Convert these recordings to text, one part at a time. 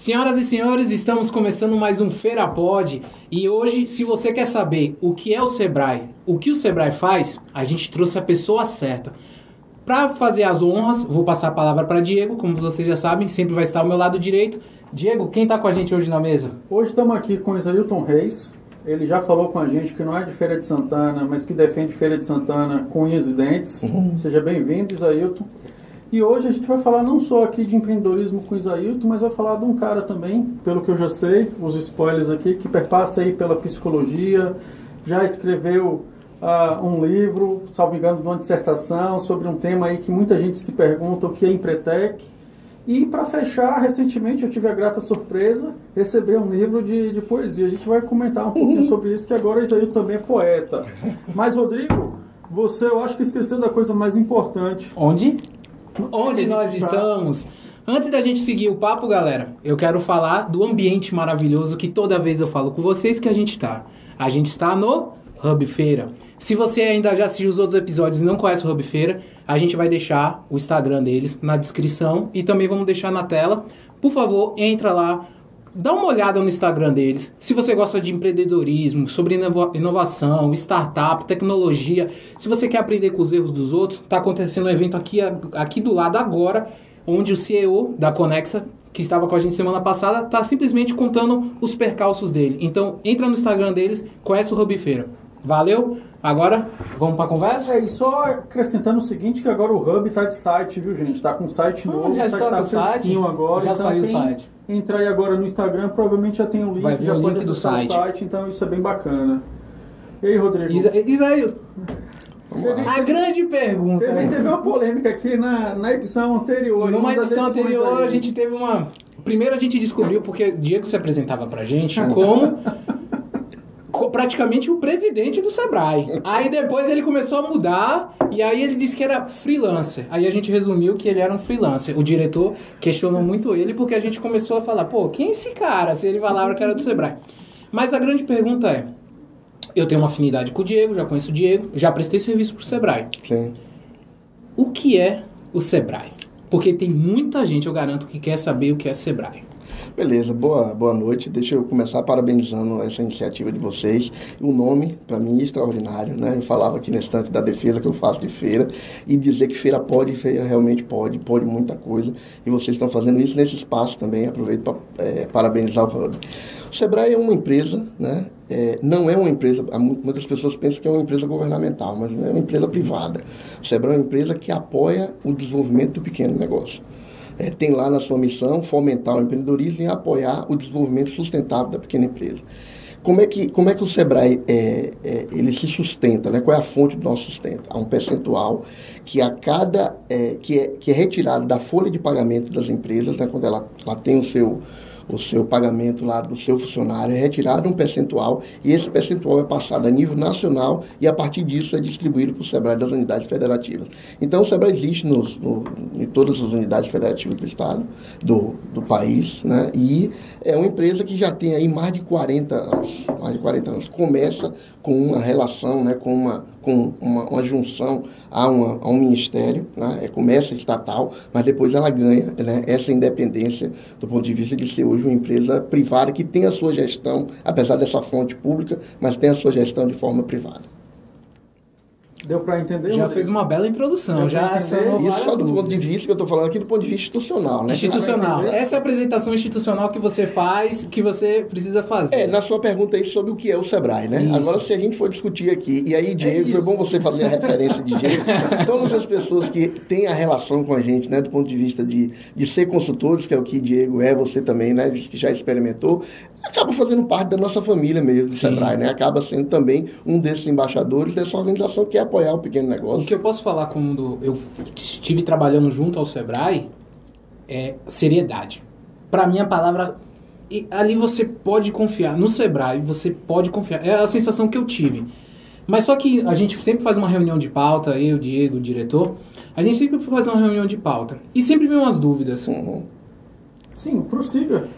Senhoras e senhores, estamos começando mais um Feira Pod e hoje, se você quer saber o que é o Sebrae, o que o Sebrae faz, a gente trouxe a pessoa certa. Para fazer as honras, vou passar a palavra para Diego, como vocês já sabem, sempre vai estar ao meu lado direito. Diego, quem está com a gente hoje na mesa? Hoje estamos aqui com o Isailton Reis. Ele já falou com a gente que não é de Feira de Santana, mas que defende Feira de Santana com unhas e dentes. Uhum. Seja bem-vindo, Isailton. E hoje a gente vai falar não só aqui de empreendedorismo com o Isailton, mas vai falar de um cara também, pelo que eu já sei, os spoilers aqui, que perpassa aí pela psicologia, já escreveu uh, um livro, salvo engano, de uma dissertação sobre um tema aí que muita gente se pergunta o que é Empretec. E para fechar, recentemente eu tive a grata surpresa receber um livro de, de poesia. A gente vai comentar um pouquinho uhum. sobre isso, que agora Isaílton também é poeta. Mas, Rodrigo, você eu acho que esqueceu da coisa mais importante. Onde? Onde nós estamos. Antes da gente seguir o papo, galera, eu quero falar do ambiente maravilhoso que toda vez eu falo com vocês que a gente está. A gente está no Hub Feira. Se você ainda já assistiu os outros episódios e não conhece o Hub Feira, a gente vai deixar o Instagram deles na descrição e também vamos deixar na tela. Por favor, entra lá, dá uma olhada no Instagram deles. Se você gosta de empreendedorismo, sobre inovação, startup, tecnologia, se você quer aprender com os erros dos outros, está acontecendo um evento aqui, aqui do lado agora, onde o CEO da Conexa, que estava com a gente semana passada, está simplesmente contando os percalços dele. Então, entra no Instagram deles, conhece o Hub Feira. Valeu? Agora, vamos para a conversa? É, e só acrescentando o seguinte, que agora o Hub está de site, viu, gente? Está com site ah, novo, já o site está fresquinho agora. Já então saiu o site entrar aí agora no Instagram, provavelmente já tem o link, Vai já o pode link do site. site. então isso é bem bacana. E aí, Rodrigo? Isa, a grande pergunta. Teve, teve, uma polêmica aqui na, na edição anterior. Numa edição anterior, aí. a gente teve uma. Primeiro a gente descobriu, porque Diego se apresentava pra gente como praticamente o presidente do Sebrae. Aí depois ele começou a mudar e aí ele disse que era freelancer. Aí a gente resumiu que ele era um freelancer. O diretor questionou muito ele porque a gente começou a falar, pô, quem é esse cara? Se ele falava que era do Sebrae. Mas a grande pergunta é, eu tenho uma afinidade com o Diego, já conheço o Diego, já prestei serviço pro Sebrae. Sim. O que é o Sebrae? Porque tem muita gente, eu garanto, que quer saber o que é Sebrae. Beleza, boa, boa noite. Deixa eu começar parabenizando essa iniciativa de vocês. O nome, para mim, é extraordinário. Né? Eu falava aqui na estante da defesa que eu faço de feira e dizer que feira pode, feira realmente pode, pode muita coisa. E vocês estão fazendo isso nesse espaço também. Aproveito para é, parabenizar o Hub. O Sebrae é uma empresa, né? É, não é uma empresa, muitas pessoas pensam que é uma empresa governamental, mas não é uma empresa privada. O Sebrae é uma empresa que apoia o desenvolvimento do pequeno negócio é, tem lá na sua missão fomentar o empreendedorismo e apoiar o desenvolvimento sustentável da pequena empresa. Como é que, como é que o Sebrae é, é, ele se sustenta? Né? Qual é a fonte do nosso sustento? Há um percentual que a cada é, que, é, que é retirado da folha de pagamento das empresas, né? quando ela, ela tem o seu o seu pagamento lá do seu funcionário, é retirado um percentual e esse percentual é passado a nível nacional e a partir disso é distribuído para o SEBRAE das unidades federativas. Então o SEBRAE existe nos, no, em todas as unidades federativas do Estado, do, do país, né? e é uma empresa que já tem aí mais de 40 anos, mais de 40 anos. Começa com uma relação, né, com uma, com uma, uma junção a, uma, a um ministério, né, é, começa estatal, mas depois ela ganha né, essa independência do ponto de vista de ser hoje uma empresa privada que tem a sua gestão, apesar dessa fonte pública, mas tem a sua gestão de forma privada. Deu para entender? Já fez uma bela introdução. já Isso só do ponto de vista que eu estou falando aqui, do ponto de vista institucional, né? Institucional. Essa é a apresentação institucional que você faz, que você precisa fazer. É, na sua pergunta aí sobre o que é o Sebrae, né? Isso. Agora, se a gente for discutir aqui, e aí, Diego, é foi bom você fazer a referência de Diego. Todas as pessoas que têm a relação com a gente, né, do ponto de vista de, de ser consultores, que é o que Diego é, você também, né, que já experimentou, acaba fazendo parte da nossa família mesmo, do Sim. Sebrae, né? Acaba sendo também um desses embaixadores dessa organização que é apoiar o pequeno negócio. O que eu posso falar quando eu estive trabalhando junto ao Sebrae é seriedade. Para mim a palavra e ali você pode confiar no Sebrae, você pode confiar. É a sensação que eu tive. Mas só que a gente sempre faz uma reunião de pauta, eu, Diego, o diretor, a gente sempre faz uma reunião de pauta e sempre vem umas dúvidas. Uhum. Sim, prossiga.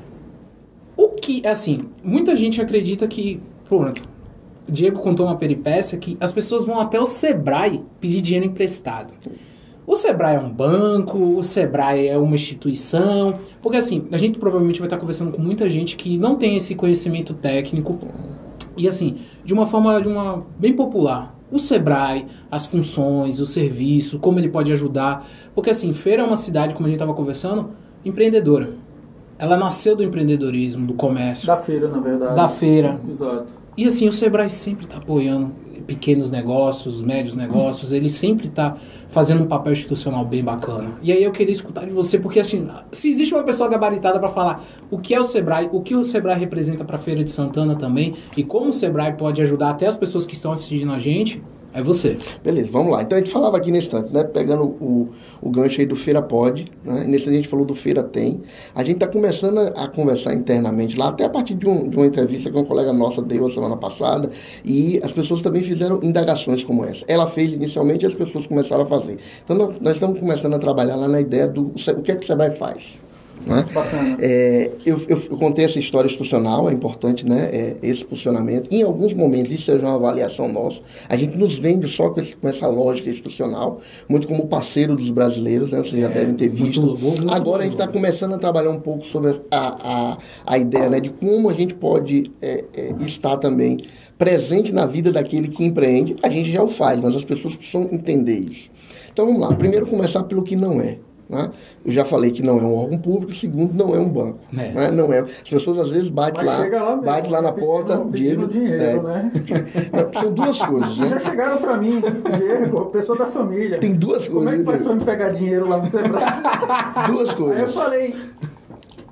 O que, assim, muita gente acredita que, pronto, Diego contou uma peripécia que as pessoas vão até o Sebrae pedir dinheiro emprestado. O Sebrae é um banco, o Sebrae é uma instituição, porque assim, a gente provavelmente vai estar conversando com muita gente que não tem esse conhecimento técnico e assim, de uma forma de uma bem popular. O Sebrae, as funções, o serviço, como ele pode ajudar, porque assim, Feira é uma cidade, como a gente estava conversando, empreendedora. Ela nasceu do empreendedorismo, do comércio. Da feira, na verdade. Da feira. Exato. E assim, o Sebrae sempre está apoiando pequenos negócios, médios negócios, ele sempre está fazendo um papel institucional bem bacana. E aí eu queria escutar de você, porque assim, se existe uma pessoa gabaritada para falar o que é o Sebrae, o que o Sebrae representa para a Feira de Santana também, e como o Sebrae pode ajudar até as pessoas que estão assistindo a gente, é você. Beleza, vamos lá. Então a gente falava aqui nesse instante, né? Pegando o, o gancho aí do Feira Pode, né? Nesse a gente falou do Feira Tem. A gente está começando a, conversar internamente lá, até a partir de, um, de uma entrevista que uma colega nossa deu a semana passada, e as pessoas também fizeram indagações como essa. Ela fez inicialmente e as pessoas começaram a fazer. Então nós, nós estamos começando a trabalhar lá na ideia do o que é que o Sebrae faz. Né? É, eu, eu, eu, contei essa história institucional, é importante né? É, esse posicionamento. Em alguns momentos, isso é uma avaliação nossa. A gente nos vende só com, esse, com essa lógica institucional, muito como parceiro dos brasileiros, né? vocês já é, devem ter visto. Agora a gente está começando a trabalhar um pouco sobre a, a, a ideia né? de como a gente pode é, é, estar também presente na vida daquele que empreende. A gente já o faz, mas as pessoas precisam entender isso. Então vamos lá. Primeiro começar pelo que não é. Né? Eu já falei que não é um órgão público, segundo, não é um banco. É. Né? Não é. As pessoas às vezes batem lá, lá bate lá na porta, Diego. dinheiro, é. né? São duas coisas, né? Já chegaram para mim, Diego, pessoa da família. Tem duas Como coisas. Como é que faz para me pegar dinheiro lá no Sebrae? duas coisas. Aí eu falei,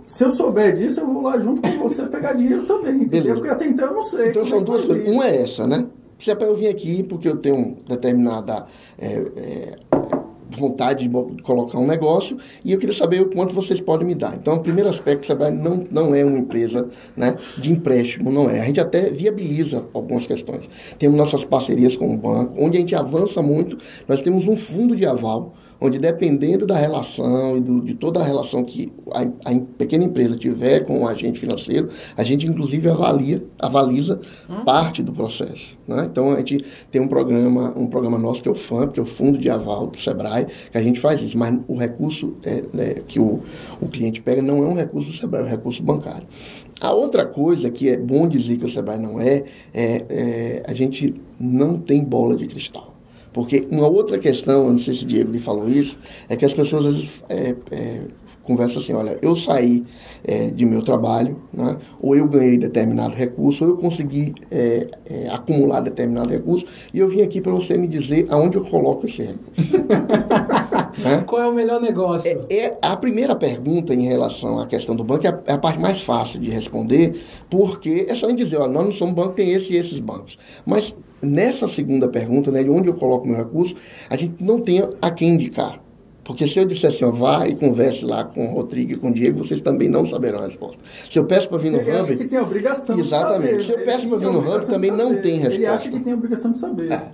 se eu souber disso, eu vou lá junto com você pegar dinheiro também, entendeu? Beleza. Porque até então eu não sei. Então são é duas coisas. Uma é essa, né? Se é para eu vir aqui porque eu tenho determinada é, é, vontade de colocar um negócio e eu queria saber o quanto vocês podem me dar. Então, o primeiro aspecto, Sebrae não, não é uma empresa né, de empréstimo, não é. A gente até viabiliza algumas questões. Temos nossas parcerias com o banco, onde a gente avança muito, nós temos um fundo de aval, onde dependendo da relação e do, de toda a relação que a, a, pequena empresa tiver com o agente financeiro, a gente inclusive avalia, avaliza hum. parte do processo. Né? Então a gente tem um programa, um programa nosso que é o FAMP, que é o Fundo de Aval do Sebrae, que a gente faz isso, mas o recurso é, né, que o, o cliente pega não é um recurso do Sebrae, é um recurso bancário. A outra coisa que é bom dizer que o Sebrae não é, é, é a gente não tem bola de cristal. Porque uma outra questão, eu não sei se o Diego lhe falou isso, é que as pessoas às vezes é, é, conversam assim, olha, eu saí é, de meu trabalho, né, ou eu ganhei determinado recurso, ou eu consegui é, é, acumular determinado recurso, e eu vim aqui para você me dizer aonde eu coloco esse recurso. né? Qual é o melhor negócio? É, é, a primeira pergunta em relação à questão do banco é a, é a, parte mais fácil de responder, porque é só em dizer, olha, nós não somos banco, tem esse e esses bancos. Mas nessa segunda pergunta, né, de onde eu coloco meu recurso, a gente não tem a quem indicar. Porque se eu disser assim, ó, vá e converse lá com o Rodrigo e com o Diego, vocês também não saberão a resposta. Se eu peço para vir no ele Hub. que tem a obrigação Exatamente. De saber, se eu peço para vir no Hub, também não tem resposta. Ele acha que tem a obrigação de saber. É.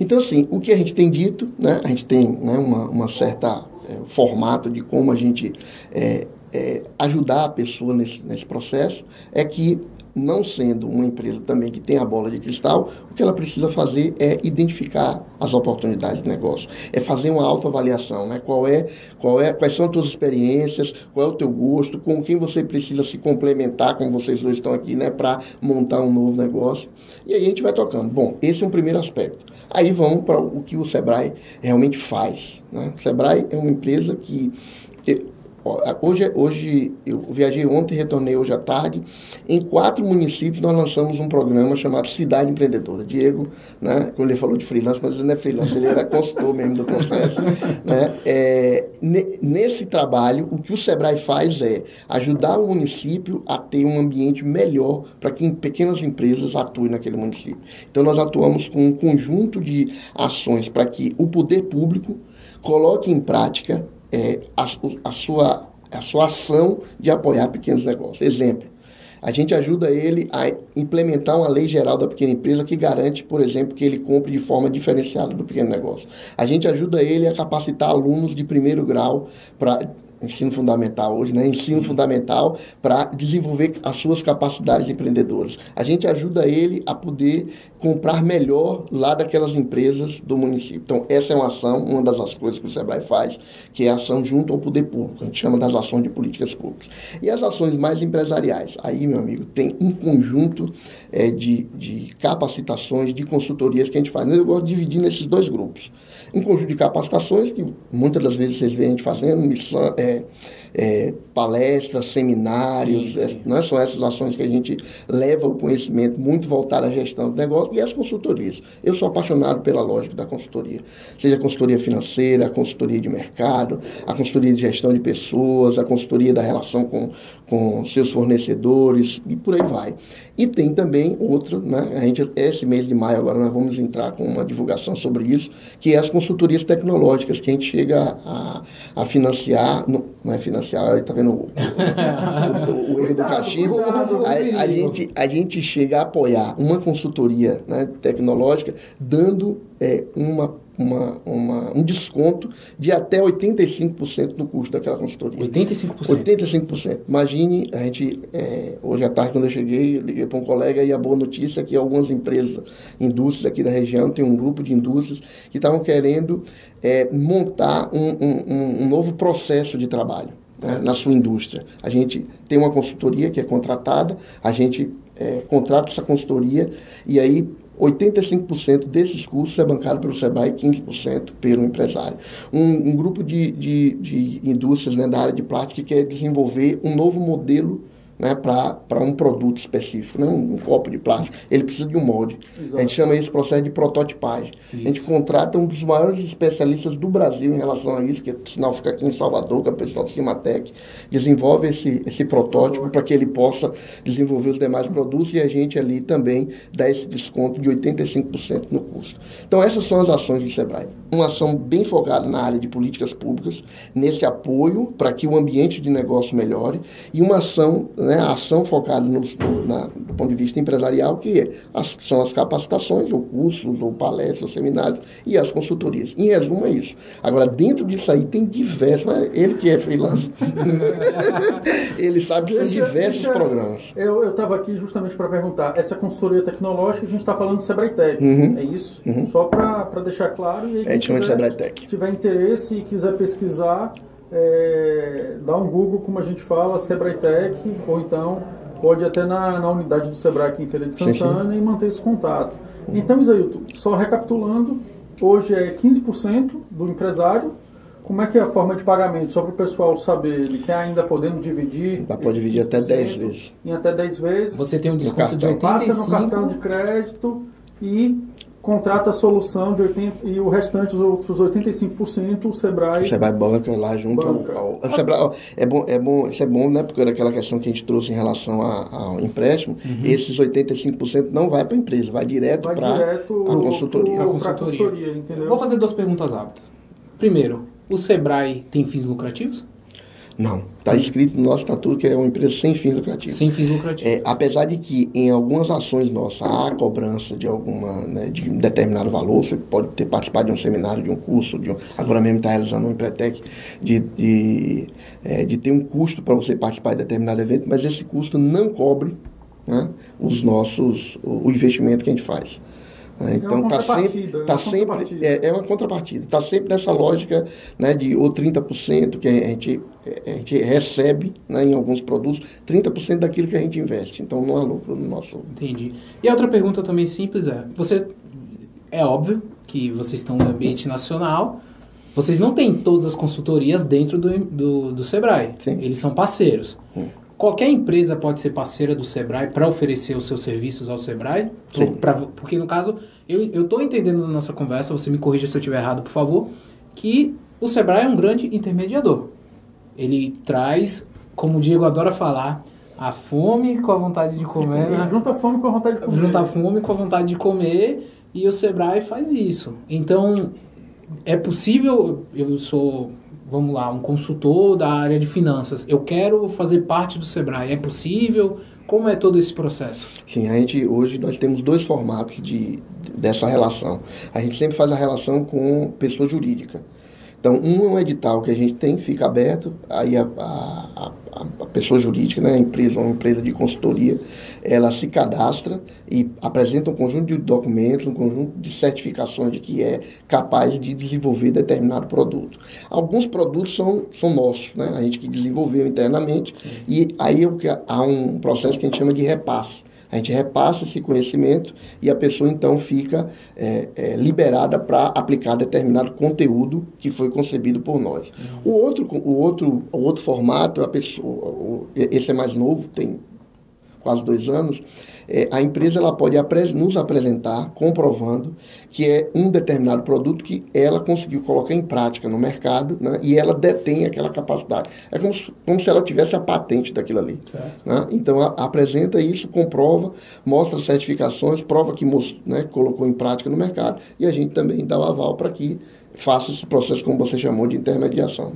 Então, assim, o que a gente tem dito, né, a gente tem né, uma, uma certa é, formato de como a gente é, é, ajudar a pessoa nesse, nesse processo, é que não sendo uma empresa também que tem a bola de cristal, o que ela precisa fazer é identificar as oportunidades de negócio, é fazer uma autoavaliação, né? Qual é, qual é, quais são as tuas experiências, qual é o teu gosto, com quem você precisa se complementar, como vocês dois estão aqui, né, para montar um novo negócio. E aí a gente vai tocando. Bom, esse é um primeiro aspecto. Aí vamos para o que o Sebrae realmente faz. Né? O Sebrae é uma empresa que Hoje, hoje eu viajei ontem, retornei hoje à tarde. Em quatro municípios nós lançamos um programa chamado Cidade Empreendedora. Diego, né, quando ele falou de freelance, mas ele não é freelance, ele era consultor mesmo do processo. Né? É, nesse trabalho, o que o Sebrae faz é ajudar o município a ter um ambiente melhor para que pequenas empresas atuem naquele município. Então nós atuamos com um conjunto de ações para que o poder público coloque em prática é, a, a, sua, a sua ação de apoiar pequenos negócios. Exemplo, a gente ajuda ele a implementar uma lei geral da pequena empresa que garante, por exemplo, que ele compre de forma diferenciada do pequeno negócio. A gente ajuda ele a capacitar alunos de primeiro grau para ensino fundamental hoje, né? Ensino fundamental para desenvolver as suas capacidades empreendedoras. A gente ajuda ele a poder comprar melhor lá daquelas empresas do município. Então, essa é uma ação, uma das coisas que o Sebrae faz, que é a ação junto ao poder público. A gente chama das ações de políticas públicas. E as ações mais empresariais. Aí, meu amigo, tem um conjunto é, de, de capacitações, de consultorias que a gente faz. Eu gosto de dividir nesses dois grupos um conjunto de capacitações que muitas das vezes vocês veem a gente fazendo, missão, é, é, palestras, seminários, sim, sim. É, né? são essas ações que a gente leva o conhecimento muito voltado à gestão do negócio e as consultorias. Eu sou apaixonado pela lógica da consultoria, seja a consultoria financeira, a consultoria de mercado, a consultoria de gestão de pessoas, a consultoria da relação com, com seus fornecedores e por aí vai. E tem também outro, né? A gente, esse mês de maio agora nós vamos entrar com uma divulgação sobre isso, que é as consultorias tecnológicas, que a gente chega a, a financiar, não, não é financiar, está vendo o, o, o, erro do cachimbo, a, a, gente, a gente chega a apoiar uma consultoria né, tecnológica dando é, uma uma, uma, um desconto de até 85% do custo daquela consultoria. 85%? 85%. Imagine, a gente, é, hoje à tarde, quando eu cheguei, eu liguei para um colega e a boa notícia é que algumas empresas, indústrias aqui da região, tem um grupo de indústrias que estavam querendo é, montar um, um, um novo processo de trabalho. Né, na sua indústria. A gente tem uma consultoria que é contratada, a gente é, contrata essa consultoria e aí 85% desses cursos é bancado pelo SEBRAE e 15% pelo empresário. Um, um grupo de, de, de indústrias né, da área de plástico que quer desenvolver um novo modelo né, para um produto específico, né, um, um, copo de plástico. Ele precisa de um molde. Exato. A gente chama esse processo de prototipagem. Isso. A gente contrata um dos maiores especialistas do Brasil em relação a isso, que por sinal fica aqui em Salvador, que é o pessoal do Cimatec, desenvolve esse, esse protótipo para que ele possa desenvolver os demais produtos e a gente ali também dá esse desconto de 85% no custo. Então essas são as ações do SEBRAE. Uma ação bem focada na área de políticas públicas, nesse apoio para que o ambiente de negócio melhore e uma ação né, ação focada no, na, do ponto de vista empresarial, que é, as, são as capacitações, ou cursos, ou palestras, ou seminários, e as consultorias. Em resumo, é isso. Agora, dentro disso aí, tem diversos, ele que é freelancer, ele sabe que são diversos deixa, programas. Eu estava aqui justamente para perguntar, essa consultoria tecnológica, a gente está falando do Sebrae Tech, uhum, é isso? Uhum. Só para deixar claro. E aí, é, a gente chama de Sebrae Tech. tiver interesse e quiser pesquisar, é, dá um Google, como a gente fala, Sebrae Tech, ou então pode até na, na unidade do Sebrae aqui em Feira de Santana sim, sim. e manter esse contato. Uhum. Então, Isailton, só recapitulando, hoje é 15% do empresário. Como é que é a forma de pagamento? Só para o pessoal saber, ele tem ainda podendo dividir? Dá para dividir até 10 vezes. Em até 10 vezes. Você tem um desconto de 85%. Passa no cartão de crédito e contrata a solução de 80, e o restante, os outros 85%, o Sebrae... O Sebrae banca lá junto banca. ao... ao Sebrae, é bom, é bom, isso é bom, né? Porque era aquela questão que a gente trouxe em relação a, ao empréstimo, uhum. esses 85% não vai para a empresa, vai direto para a consultoria. Consultoria. consultoria entendeu? Vou fazer duas perguntas rápidas. Primeiro, o Sebrae tem fins lucrativos? Não. Está escrito no nosso estatuto que é uma empresa sem fins lucrativos. Sem fins lucrativos. É, apesar de que em algumas ações nossas há cobrança de alguma né, de um determinado valor, você pode ter participado de um seminário, de um curso, de um, agora mesmo está realizando um Empretec, de, de, é, de ter um custo para você participar de determinado evento, mas esse custo não cobre né, os nossos, o investimento que a gente faz. É então está sempre, tá é sempre é, é, uma contrapartida. Está sempre nessa lógica né, de ou 30% que a gente, a gente recebe né, em alguns produtos, 30% daquilo que a gente investe. Então não há lucro no nosso. Entendi. E a outra pergunta também simples é: você é óbvio que vocês estão no ambiente nacional. Vocês não têm todas as consultorias dentro do, do, do Sebrae. Sim. Eles são parceiros. Sim. Qualquer empresa pode ser parceira do Sebrae para oferecer os seus serviços ao Sebrae? Sim. Pra, porque, no caso, eu estou entendendo na nossa conversa, você me corrija se eu estiver errado, por favor, que o Sebrae é um grande intermediador. Ele traz, como o Diego adora falar, a fome com a vontade de comer. Né? Junta a fome com a vontade de comer. Junta a fome com a vontade de comer e o Sebrae faz isso. Então, é possível, eu sou vamos lá, um consultor da área de finanças, eu quero fazer parte do Sebrae, é possível? Como é todo esse processo? Sim, a gente hoje nós temos dois formatos de, dessa relação. A gente sempre faz a relação com pessoa jurídica. Então, um é um edital que a gente tem, fica aberto, aí a, a, a pessoa jurídica, né, a empresa, uma empresa de consultoria, ela se cadastra e apresenta um conjunto de documentos, um conjunto de certificações de que é capaz de desenvolver determinado produto. Alguns produtos são, são nossos, né, a gente que desenvolveu internamente, e aí há um processo que a gente chama de repasse. A gente repassa esse conhecimento e a pessoa então fica é, é, liberada para aplicar determinado conteúdo que foi concebido por nós. O, outro, o, outro, o outro formato, a pessoa, esse é mais novo, tem quase dois anos, é, a empresa ela pode apres nos apresentar comprovando que é um determinado produto que ela conseguiu colocar em prática no mercado né, e ela detém aquela capacidade. É como se, como se ela tivesse a patente daquilo ali. Né? Então, a, apresenta isso, comprova, mostra certificações, prova que né, colocou em prática no mercado e a gente também dá o aval para que faça esse processo, como você chamou, de intermediação.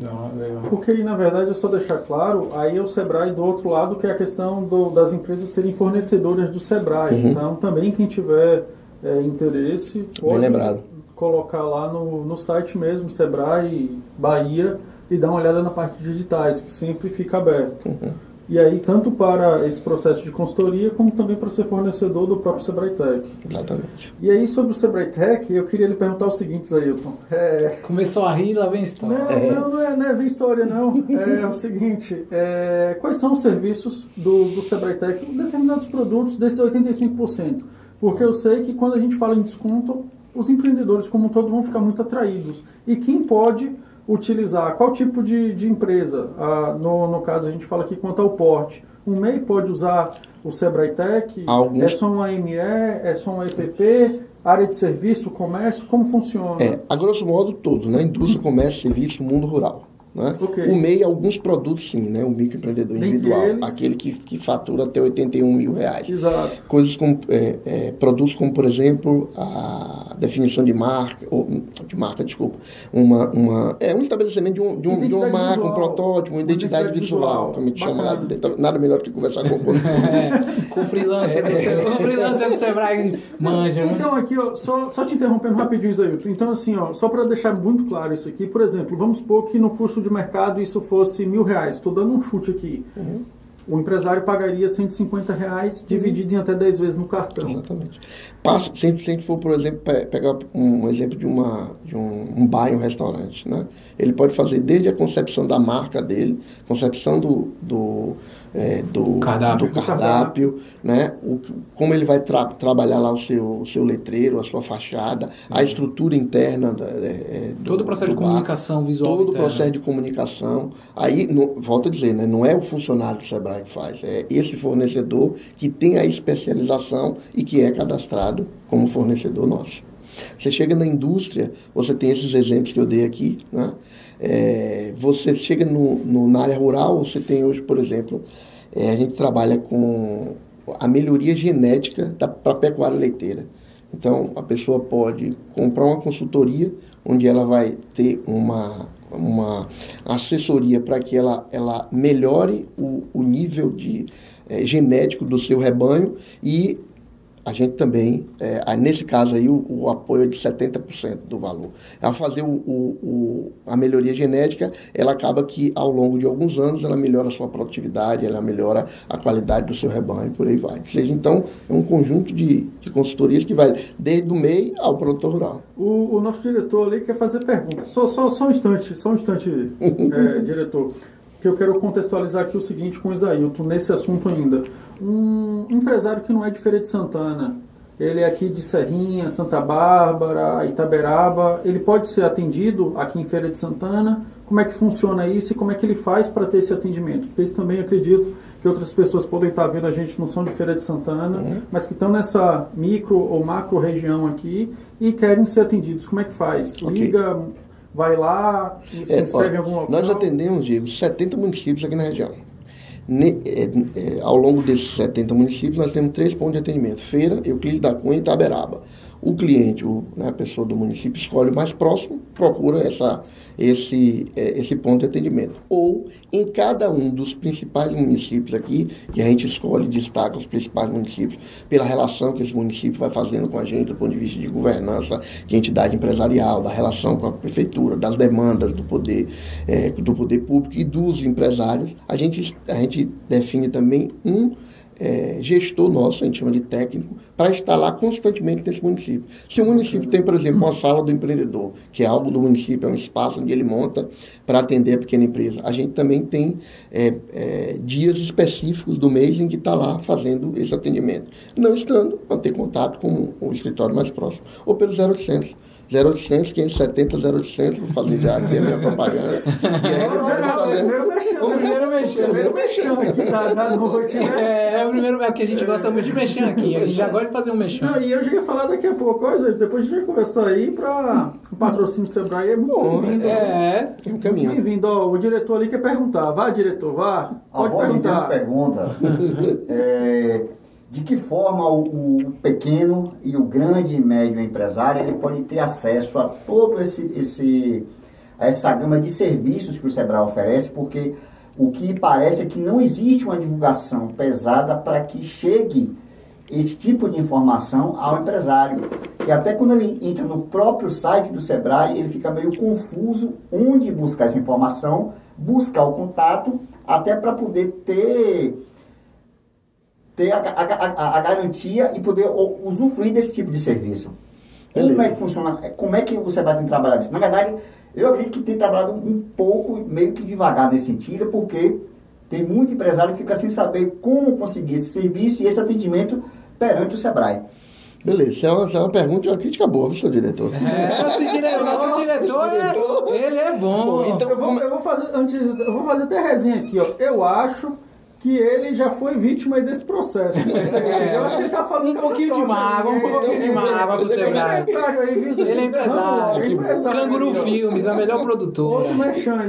Porque, na verdade, é só deixar claro, aí é o SEBRAE do outro lado, que é a questão do, das empresas serem fornecedoras do SEBRAE. Uhum. Então, também quem tiver é, interesse, pode colocar lá no, no site mesmo, SEBRAE Bahia, e dar uma olhada na parte de digitais, que sempre fica aberto. Uhum. E aí, tanto para esse processo de consultoria, como também para ser fornecedor do próprio Sebrae Tech. Exatamente. E aí, sobre o Sebrae Tech, eu queria lhe perguntar o seguinte, Ailton. É... Começou a rir, lá vem história. Não, é. não, não é, não é vem história, não. É, o seguinte, é, quais são os serviços do, do Sebrae Tech, determinados produtos desses 85%? Porque eu sei que quando a gente fala em desconto, os empreendedores como um todo vão ficar muito atraídos. E quem pode utilizar qual tipo de, de empresa. Ah, no, no caso, a gente fala aqui quanto ao porte. Um MEI pode usar o Sebrae Tech? Alguns... É só um AME? É só um EPP? Área de serviço, comércio? Como funciona? É, a grosso modo todo, né? Indústria, comércio, serviço, mundo rural. Né? Okay. O MEI, alguns produtos sim, né? o microempreendedor individual, eles... aquele que, que fatura até 81 mil reais. Exato. Coisas como, é, é, produtos como, por exemplo, a definição de marca, ou, de marca, desculpa, uma, uma, é um estabelecimento de, um, de, um, de uma marca, visual. um protótipo, uma identidade, identidade visual, como a gente chama lá, de, nada melhor do que conversar com o é, Com o freelancer, é. o freelancer do Sebrae manja. Né? Então, aqui, ó, só, só te interrompendo rapidinho, Isailton. Então, assim, ó, só para deixar muito claro isso aqui, por exemplo, vamos supor que no curso de mercado isso fosse mil reais. Estou dando um chute aqui. Uhum. O empresário pagaria 150 reais dividido em até 10 vezes no cartão. Exatamente. Passa, sempre, sempre for, por exemplo, pegar um exemplo de, uma, de um, um bar um restaurante. Né? Ele pode fazer desde a concepção da marca dele, concepção do, do é, do, cardápio, do cardápio né? O, como ele vai tra trabalhar lá o seu, o seu letreiro, a sua fachada, Sim. a estrutura interna. Da, é, é do, todo o processo de comunicação visual. Todo o processo de comunicação. Aí, no, volto a dizer, né? não é o funcionário do Sebrae que faz, é esse fornecedor que tem a especialização e que é cadastrado como fornecedor nosso. Você chega na indústria, você tem esses exemplos que eu dei aqui, né? É, você chega no, no, na área rural, você tem hoje, por exemplo, é, a gente trabalha com a melhoria genética para a pecuária leiteira. Então, a pessoa pode comprar uma consultoria onde ela vai ter uma, uma assessoria para que ela, ela melhore o, o nível de, é, genético do seu rebanho e a gente também, é, nesse caso aí, o, o, apoio é de 70% do valor. Ao fazer o, o, a melhoria genética, ela acaba que ao longo de alguns anos ela melhora a sua produtividade, ela melhora a qualidade do seu rebanho e por aí vai. Ou seja, então, é um conjunto de, de consultorias que vai desde o MEI ao produtor rural. O, nosso diretor ali quer fazer pergunta. Só, só, só um instante, só um instante, é, diretor que eu quero contextualizar aqui o seguinte com o Isailton, nesse assunto ainda. Um empresário que não é de Feira de Santana, ele é aqui de Serrinha, Santa Bárbara, Itaberaba, ele pode ser atendido aqui em Feira de Santana? Como é que funciona isso e como é que ele faz para ter esse atendimento? Porque isso também acredito que outras pessoas podem estar vendo a gente não são de Feira de Santana, uhum. mas que estão nessa micro ou macro região aqui e querem ser atendidos. Como é que faz? Okay. Vai lá e se é, inscreve ó, em algum local? Nós atendemos, Diego, 70 municípios aqui na região. Ne, é, é, ao longo desses 70 municípios, nós temos três pontos de atendimento. Feira, Euclides da Cunha e Itaberaba. O cliente, o, né, a pessoa do município, escolhe o mais próximo, procura essa, esse, é, esse ponto de atendimento. Ou em cada um dos principais municípios aqui, que a gente escolhe e destaca os principais municípios, pela relação que esse município vai fazendo com a gente do ponto de vista de governança, de entidade empresarial, da relação com a prefeitura, das demandas do poder, é, do poder público e dos empresários, a gente, a gente define também um é, gestor nosso, a gente chama de técnico, para estar lá constantemente nesse município. Se o município tem, por exemplo, uma sala do empreendedor, que é algo do município, é um espaço onde ele monta para atender a pequena empresa, a gente também tem é, é, dias específicos do mês em que está lá fazendo esse atendimento. Não estando, manter contato com o escritório mais próximo, ou pelo 0800 0800 570 0800, vou fazer já aqui a minha propaganda. E aí, o primeiro mexendo. O primeiro mexendo aqui da, da noite, né? É, é o primeiro é que a gente gosta muito de mexer aqui. A gente já gosta de fazer um mexão. Não, e eu já ia falar daqui a pouco, coisa, depois a gente vai conversar aí para o patrocínio do Sebrae. É muito bem-vindo. É, é um caminho. Bem-vindo. O diretor ali quer perguntar. Vá, diretor, vá. Pode a voz perguntar. de Deus pergunta. é, de que forma o, o, pequeno e o grande e médio empresário ele pode ter acesso a todo esse, esse a essa gama de serviços que o Sebrae oferece, porque o que parece é que não existe uma divulgação pesada para que chegue esse tipo de informação ao empresário. Que até quando ele entra no próprio site do Sebrae, ele fica meio confuso onde buscar essa informação, buscar o contato, até para poder ter ter a, a, a, a garantia e poder usufruir desse tipo de serviço. Beleza. Como é que funciona? Como é que o Sebrae tem trabalhado isso? Na verdade, eu acredito que tem trabalhado um pouco, meio que devagar nesse sentido, porque tem muito empresário que fica sem saber como conseguir esse serviço e esse atendimento perante o Sebrae. Beleza, isso é uma, isso é uma pergunta e uma crítica boa, viu, seu diretor? É, nosso diretor, nosso diretor, é, ele é bom. bom então, eu, vou, eu vou fazer, antes, eu vou fazer até resenha aqui, ó. Eu acho que ele já foi vítima desse processo. É, eu acho que ele está falando um pouquinho de mágoa, um pouquinho de mágoa pro seu. Ele é empresário. Ele é empresário. Canguru Filmes, a melhor produtora.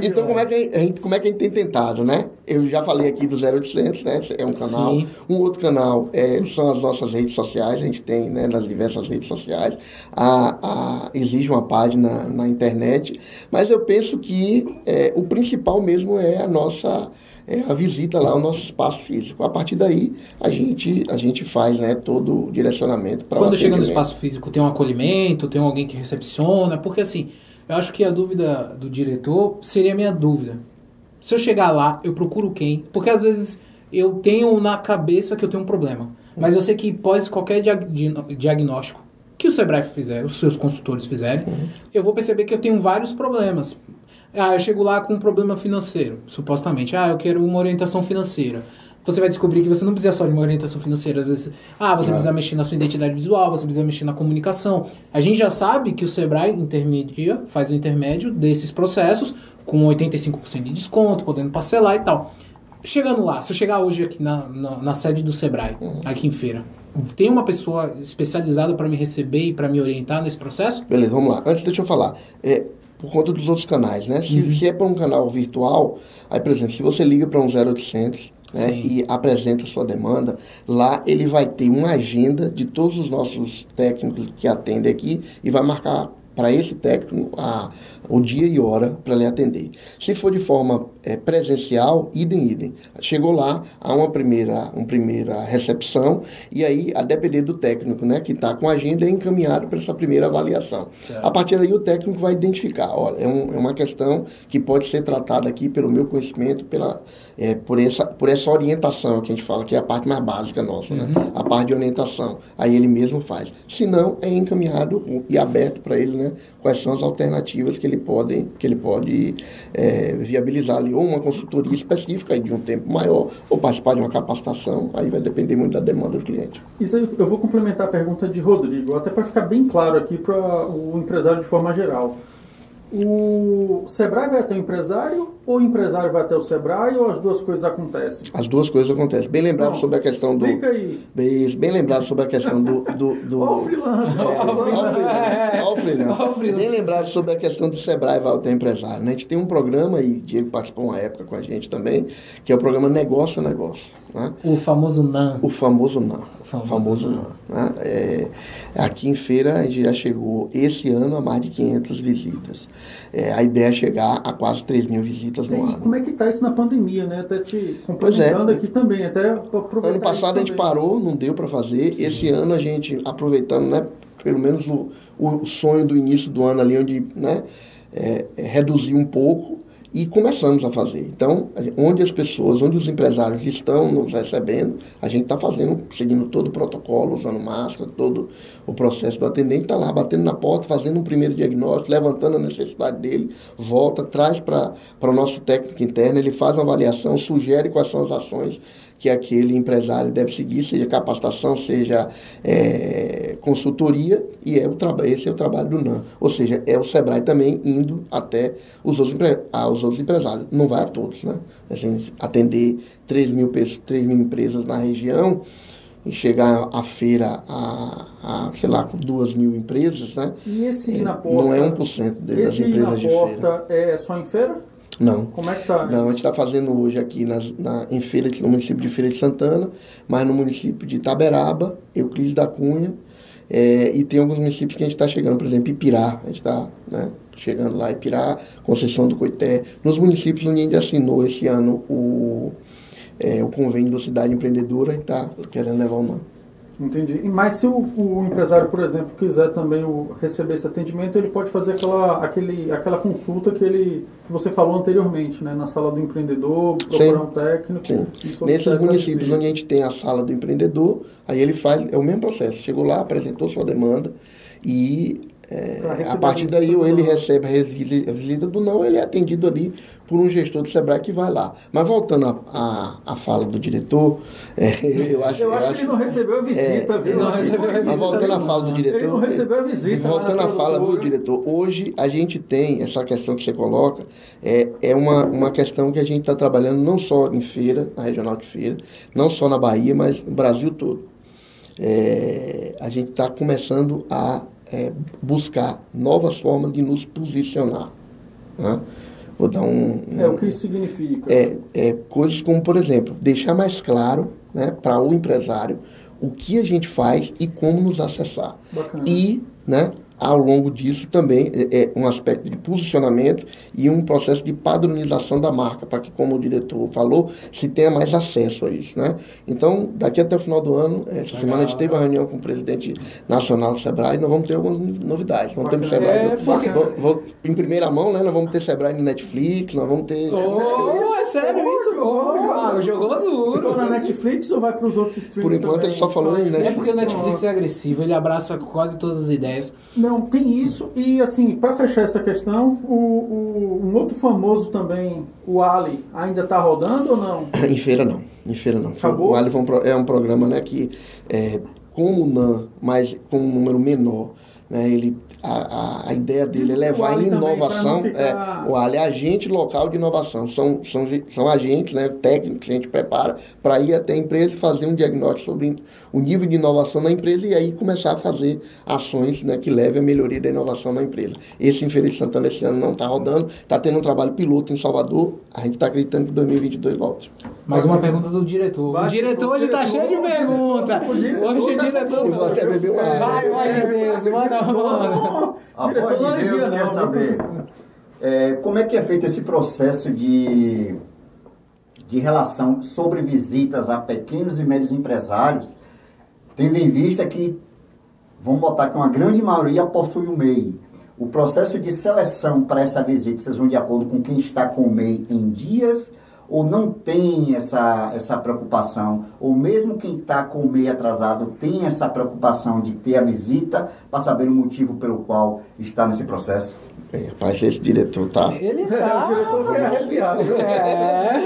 Então como é, que a gente, como é que a gente tem tentado, né? Eu já falei aqui do 0800, né? É um canal. Sim. Um outro canal é, são as nossas redes sociais. A gente tem, né, nas diversas redes sociais. A, a, exige uma página na internet. Mas eu penso que é, o principal mesmo é a nossa é a visita lá ao nosso espaço físico. A partir daí, a gente, a gente faz né, todo o direcionamento para Quando chega no espaço físico, tem um acolhimento, tem alguém que recepciona? Porque assim, eu acho que a dúvida do diretor seria a minha dúvida. Se eu chegar lá, eu procuro quem? Porque às vezes eu tenho na cabeça que eu tenho um problema. Mas eu sei que pós qualquer diagnóstico que o Sebrae fizer, os seus consultores fizerem, uhum. eu vou perceber que eu tenho vários problemas. Ah, eu chego lá com um problema financeiro, supostamente. Ah, eu quero uma orientação financeira. Você vai descobrir que você não precisa só de uma orientação financeira. Às vezes, ah, você precisa mexer na sua identidade visual, você precisa mexer na comunicação. A gente já sabe que o Sebrae intermedia, faz o intermédio desses processos com 85% de desconto, podendo parcelar e tal. Chegando lá, se eu chegar hoje aqui na, na, na sede do Sebrae, uhum. aqui em feira, tem uma pessoa especializada para me receber e para me orientar nesse processo? Beleza, vamos lá. Antes, deixa eu falar. É, por conta dos outros canais, né? Se, uhum. se é para um canal virtual, aí, por exemplo, se você liga para um 0800 né, e apresenta sua demanda, lá ele vai ter uma agenda de todos os nossos técnicos que atendem aqui e vai marcar para esse técnico a, o dia e hora para lhe atender. Se for de forma é, presencial, idem, idem. Chegou lá, há uma primeira, uma primeira recepção e aí, a depender do técnico né, que está com a agenda, é encaminhado para essa primeira avaliação. Certo. A partir daí, o técnico vai identificar, olha, é, um, é, uma questão que pode ser tratada aqui pelo meu conhecimento, pela, é, por, essa, por essa orientação que a gente fala, que é a parte mais básica nossa, né? uhum. a parte de orientação. Aí ele mesmo faz. Se não, é encaminhado e aberto para ele né, quais são as alternativas que ele pode, que ele pode é, viabilizar ali, ou uma consultoria específica de um tempo maior, ou participar de uma capacitação, aí vai depender muito da demanda do cliente. Isso aí, eu vou complementar a pergunta de Rodrigo, até para ficar bem claro aqui para o empresário de forma geral. O Sebrae vai até o empresário ou o empresário vai até o Sebrae ou as duas coisas acontecem? As duas coisas acontecem. Bem lembrado Não, sobre a questão do. aí. Bem, bem lembrado sobre a questão do. do, do... O freelancer, o É, o freelancer. o o. Bem lembrado sobre a questão do Sebrae vai até empresário. Né? A gente tem um programa, e o Diego participou uma época com a gente também, que é o programa Negócio a Negócio. Né? O famoso NAN. O famoso não. O famoso famoso, não. não. né? É, aqui em feira a gente já chegou esse ano a mais de 500 visitas. É, a ideia é chegar a quase 3 mil visitas no E ano. como é que está isso na pandemia, né? Até te complementando Pois é. aqui também, até Ano passado a gente também. parou, não deu para fazer. Esse ano a gente, aproveitando, né, pelo menos o, o sonho do início do ano ali, onde né, é, é, reduziu um pouco e começamos a fazer. Então, onde as pessoas, onde os empresários estão nos recebendo, a gente está fazendo, seguindo todo o protocolo, usando máscara, todo o processo do atendente, está lá batendo na porta, fazendo um primeiro diagnóstico, levantando a necessidade dele, volta, traz para o nosso técnico interno, ele faz uma avaliação, sugere quais são as ações que aquele empresário deve seguir, seja capacitação, seja é, consultoria, e é o esse é o trabalho do NAM. Ou seja, é o Sebrae também indo até os outros, aos outros empresários. Não vai a todos, né? A gente atender 3 mil, pessoas, 3 mil empresas na região e chegar à feira a, a, sei lá, com 2 mil empresas, né? E esse ir na porta? Não é 1% das Esse ir na empresas de feira. porta é só em feira? Não. Como é que tá? Não, a gente está fazendo hoje aqui nas, na, em feira, no município de Feira de Santana, mas no município de Itaberaba, Euclides da Cunha, é, e tem alguns municípios que a gente está chegando, por exemplo, Ipirá, a gente está né, chegando lá, Ipirá, Conceição do Coité, nos municípios onde a gente assinou esse ano o, é, o convênio da Cidade Empreendedora, a gente está querendo levar o nome. Entendi. E Mas se o, o empresário, por exemplo, quiser também o- receber esse atendimento, ele pode fazer aquela, aquele, aquela consulta que, ele, que você falou anteriormente, né? Na sala do empreendedor, procurar Sim. um técnico. Sim. Nesses municípios onde a gente tem a sala do empreendedor, aí ele faz, é o mesmo processo. Chegou lá, apresentou sua demanda e é, a partir daí ele recebe a visita do não, ele é atendido ali por um gestor do Sebrae que vai lá. Mas voltando à fala do diretor, é, eu acho, Eu acho que ele não recebeu a visita, viu? ele não Eu acho recebeu a visita Mas voltando à fala do diretor. Ele não recebeu a visita. lá Voltando à fala, viu, diretor? Hoje a gente tem essa questão que você coloca, é, é uma, uma questão que a gente está trabalhando não só em feira, na regional de feira, não só na Bahia, mas no Brasil todo. É, a gente está começando a é, buscar novas formas de nos posicionar. né? Vou dar um. É, um- o que isso significa? é, é, coisas como, por exemplo, deixar mais claro né, para o empresário o que a gente faz e como nos acessar. Bacana. E, né, ao longo disso também é, é um aspecto de posicionamento e um processo de padronização da marca, para que, como o diretor falou, se tenha mais acesso a isso. Né? Então, daqui até o final do ano, essa semana a gente teve uma reunião com o presidente nacional do Sebrae, nós vamos ter algumas novidades. Vamos ter. Sebrae É, porque- vou- vou- em primeira mão, né, nós vamos ter Sebrae no Netflix, nós vamos ter... Oh, é sério isso? Jogou, Oh, jogou. jogou Só na duro. Netflix ou vai para os outros streams Por enquanto, também? ele só falou em É Netflix. porque o Netflix é agressivo, ele abraça quase todas as ideias. Não, tem isso. E assim, para fechar essa questão, o, o- um outro famoso também, o Ali, ainda está rodando ou não? Em feira não, em feira não. Acabou? O Ali é um programa né, que, é, como o NAN, mas com um número menor, né, ele, a, a, a ideia dele é levar também, inovação. não ficar- é, o Ali é agente local de inovação. São, são, são agentes né, técnicos que a gente prepara para ir até a empresa e fazer um diagnóstico sobre o nível de inovação da empresa e aí começar a fazer ações né, que levem à melhoria da inovação da empresa. Esse, em de Santana, esse ano não está rodando, está tendo um trabalho piloto em Salvador. A gente está acreditando que 2022 volte. Mais uma pergunta do diretor. O Vai, diretor o hoje tá diretor, cheio de diretor, pergunta. o diretor Hoje o tá diretor. Eu vou até beber uma água. Vai, vai de Deus, manda, A voz de Deus quer saber é, como é que é feito esse processo de, de relação sobre visitas a pequenos e médios empresários, tendo em vista que, vamos botar que uma grande maioria possui o MEI. O processo de seleção para essa visita, vocês vão de acordo com quem está com o MEI em dias ou não tem essa, essa preocupação? Ou mesmo quem está com o MEI atrasado tem essa preocupação de ter a visita para saber o motivo pelo qual está nesse processo? É, rapaz, esse diretor tá. Ele É, o tá. diretor foi arrepiado. É.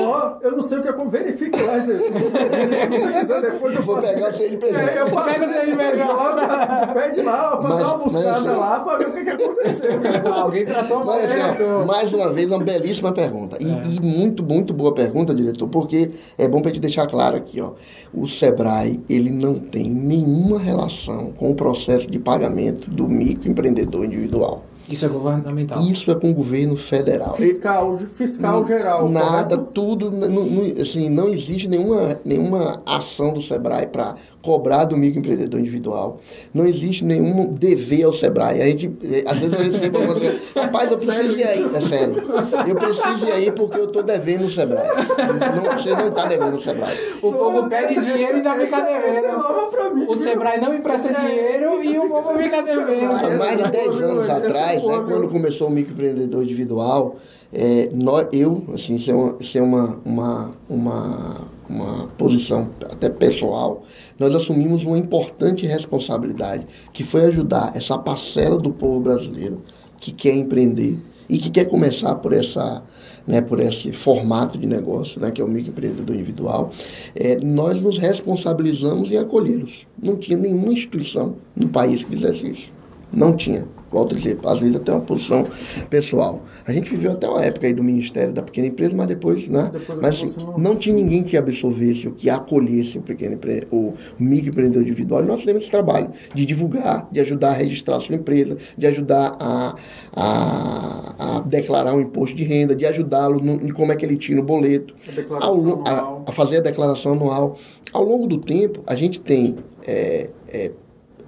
Eu não sei o que é como. Verifique lá. Se você quiser, depois eu Vou faço. pegar o CNPJ. É, eu Pega o CNPJ. joga, Pede lá, pra Mas- dar uma buscada assim- lá, pra ver o que, que aconteceu. Alguém tratou mal. Mas, assim, mais uma vez, uma belíssima pergunta. E, e muito, muito boa pergunta, diretor, porque é bom para te deixar claro aqui, ó. O Sebrae, ele não tem nenhuma relação com o processo de pagamento do microempreendedor individual. Isso é governamental. Isso é com o governo federal. Fiscal, fiscal geral. Nada, correto? tudo, n- n- assim, não existe nenhuma, nenhuma ação do Sebrae para cobrar do microempreendedor individual. Não existe nenhum dever ao Sebrae. A gente, eh, às vezes eu recebo algumas coisas, rapaz, eu preciso ir aí, é sério. Eu preciso ir aí porque eu estou devendo o Sebrae. Não, você não está devendo o Sebrae. O povo pede Essa- dinheiro e fica é devendo. mim. O? Sebrae não empresta dinheiro e o povo fica Há devendo. mais de 10 anos é atrás, né, quando começou o microempreendedor individual, é, nós, eu, assim, isso é, uma, isso é uma, uma, uma, uma posição até pessoal, nós assumimos uma importante responsabilidade, que foi ajudar essa parcela do povo brasileiro que quer empreender e que quer começar por essa né, por esse formato de negócio, né, que é o microempreendedor individual, é, nós nos responsabilizamos em acolhê-los. Não tinha nenhuma instituição no país que fizesse isso. Não tinha. Volto a dizer, às vezes até uma posição pessoal. A gente viveu até uma época aí do Ministério da Pequena Empresa, mas depois, né? Depois mas assim, não tinha ninguém que absorvesse, ou que acolhesse o pequeno empre... o microempreendedor individual. E nós fizemos esse trabalho de divulgar, de ajudar a registrar a sua empresa, de ajudar a, a, a declarar um imposto de renda, de ajudá-lo em como é que ele tira o boleto, A ao a- a fazer a declaração anual. Ao longo do tempo, a gente tem é, é,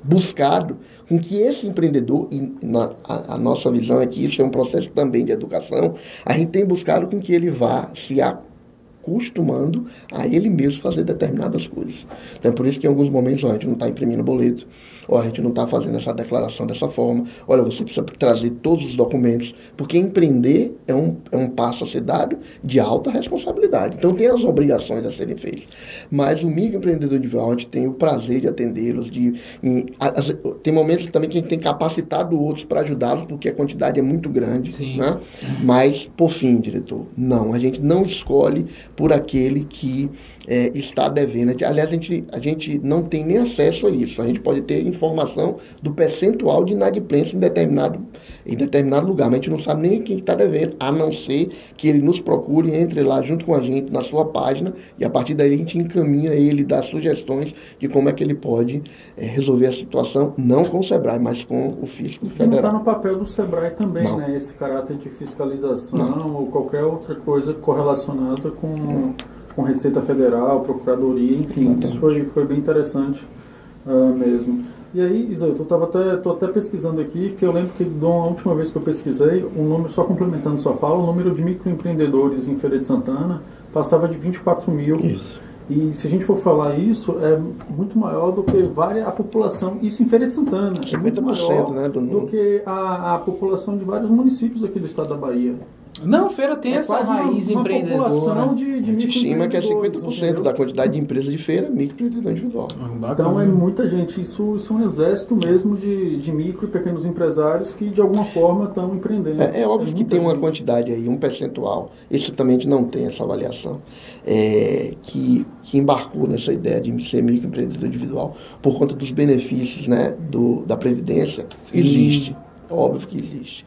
buscado com que esse empreendedor, e na- a, a nossa visão é que isso é um processo também de educação, a gente tem buscado com que ele vá se acostumando a ele mesmo fazer determinadas coisas. Então é por isso que em alguns momentos ó, a gente não está imprimindo boleto, ou a gente não está fazendo essa declaração dessa forma. Olha, você precisa trazer todos os documentos, porque empreender é um, é um passo a ser dado de alta responsabilidade. Então tem as obrigações a serem feitas. Mas o microempreendedor individual, a gente tem o prazer de atendê-los, de em- as- tem momentos também que a gente tem capacitado outros para ajudá-los, porque a quantidade é muito grande. Sim. Né? Mas, por fim, diretor, não, a gente não escolhe por aquele que é, está devendo. Aliás, a gente, a gente não tem nem acesso a isso. A gente pode ter informação do percentual de inadimplência em determinado, em determinado lugar, mas a gente não sabe nem quem está devendo, a não ser que ele nos procure, entre lá junto com a gente na sua página e a partir daí a gente encaminha ele, dá sugestões de como é que ele pode é, resolver a situação, não com o SEBRAE, mas com o fisco Não está federal. no papel do Sebrae também, Não. né? Esse caráter de fiscalização ou qualquer outra coisa correlacionada com, com Receita Federal, Procuradoria, enfim. Exatamente. Isso foi, foi bem interessante ah, mesmo. E aí, Isaú, eu estava até, tô até pesquisando aqui, que eu lembro que da última vez que eu pesquisei, um número, só complementando sua fala, o número de microempreendedores em Feira de Santana passava de 24 mil. Isso. E se a gente for falar isso, é muito maior do que várias, a população, isso em Feira de Santana. é muito 50%, maior né, do do, que a, a população de vários municípios aqui do estado da Bahia. Não, feira tem É essa quase uma- raiz uma empreendedora. população de, A de gente estima que é microempreendedores, 50% entendeu? da quantidade de empresas de feira, microempreendedor individual. Então é muita gente, isso, isso é um exército mesmo de, de micro e pequenos empresários que de alguma forma estão empreendendo. É, é óbvio que muita tem uma gente. quantidade aí, um percentual, esse também a gente não tem essa avaliação, é, que, que embarcou nessa ideia de ser microempreendedor individual por conta dos benefícios né, do, da Previdência. Existe, óbvio que existe.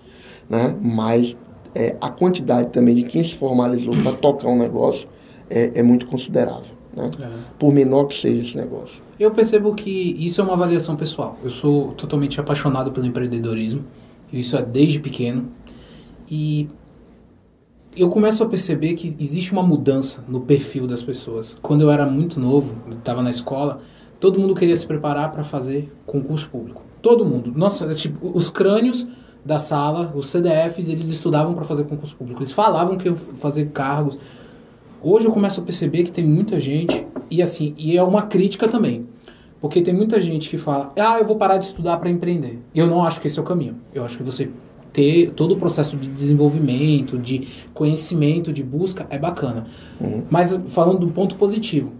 Né? Mas é, a quantidade também de quem se formalizou para tocar um negócio é, é muito considerável. Né? É. Por menor que seja esse negócio. Eu percebo que isso é uma avaliação pessoal. Eu sou totalmente apaixonado pelo empreendedorismo. Isso é desde pequeno. E eu começo a perceber que existe uma mudança no perfil das pessoas. Quando eu era muito novo, estava na escola, todo mundo queria se preparar para fazer concurso público. Todo mundo. Nossa, tipo, os crânios da sala, os CDFs, eles estudavam para fazer concurso público. Eles falavam que iam fazer cargos. Hoje eu começo a perceber que tem muita gente, e assim, e é uma crítica também. Porque tem muita gente que fala, ah, eu vou parar de estudar para empreender. Eu não acho que esse é o caminho. Eu acho que você ter todo o processo de desenvolvimento, de conhecimento, de busca, é bacana. Mas falando do ponto positivo,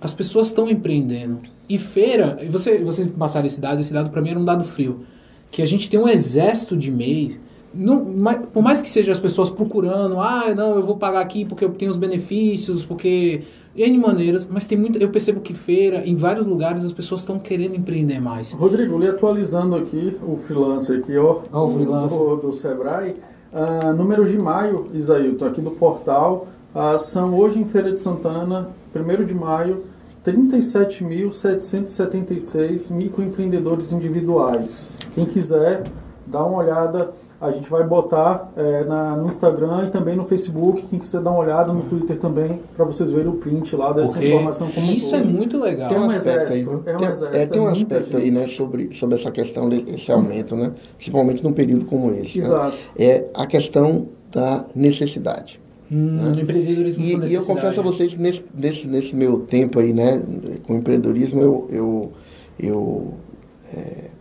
as pessoas estão empreendendo. E feira, e você, vocês passaram esse dado, esse dado para mim era um dado frio. Que a gente tem um exército de MEIs não, por mais que sejam as pessoas procurando, ah, não, eu vou pagar aqui porque eu tenho os benefícios, porque N maneiras, mas tem muito. Eu percebo que feira, em vários lugares, as pessoas estão querendo empreender mais. Rodrigo, lhe atualizando aqui o freelancer aqui, ó. Ah, o freelancer. Do, do Sebrae. Uh, números de maio, Isailton, aqui do portal, uh, são hoje em Feira de Santana, 1 de maio, 37.776 microempreendedores individuais. Quem quiser, dá uma olhada a gente vai botar é, na, no Instagram e também no Facebook. Quem quiser dar uma olhada no Twitter também, para vocês verem o print lá dessa Porque informação como Isso é muito legal. Tem um, aspecto aí, é um tem, exército, é, tem um aspecto aí, né, sobre, sobre essa questão desse aumento, né? Principalmente num período como esse. Né? Exato. Né? É a questão da necessidade. Hum, né? empreendedorismo e, e eu confesso a vocês, nesse, nesse, nesse meu tempo aí, né, com empreendedorismo, eu, eu, eu é,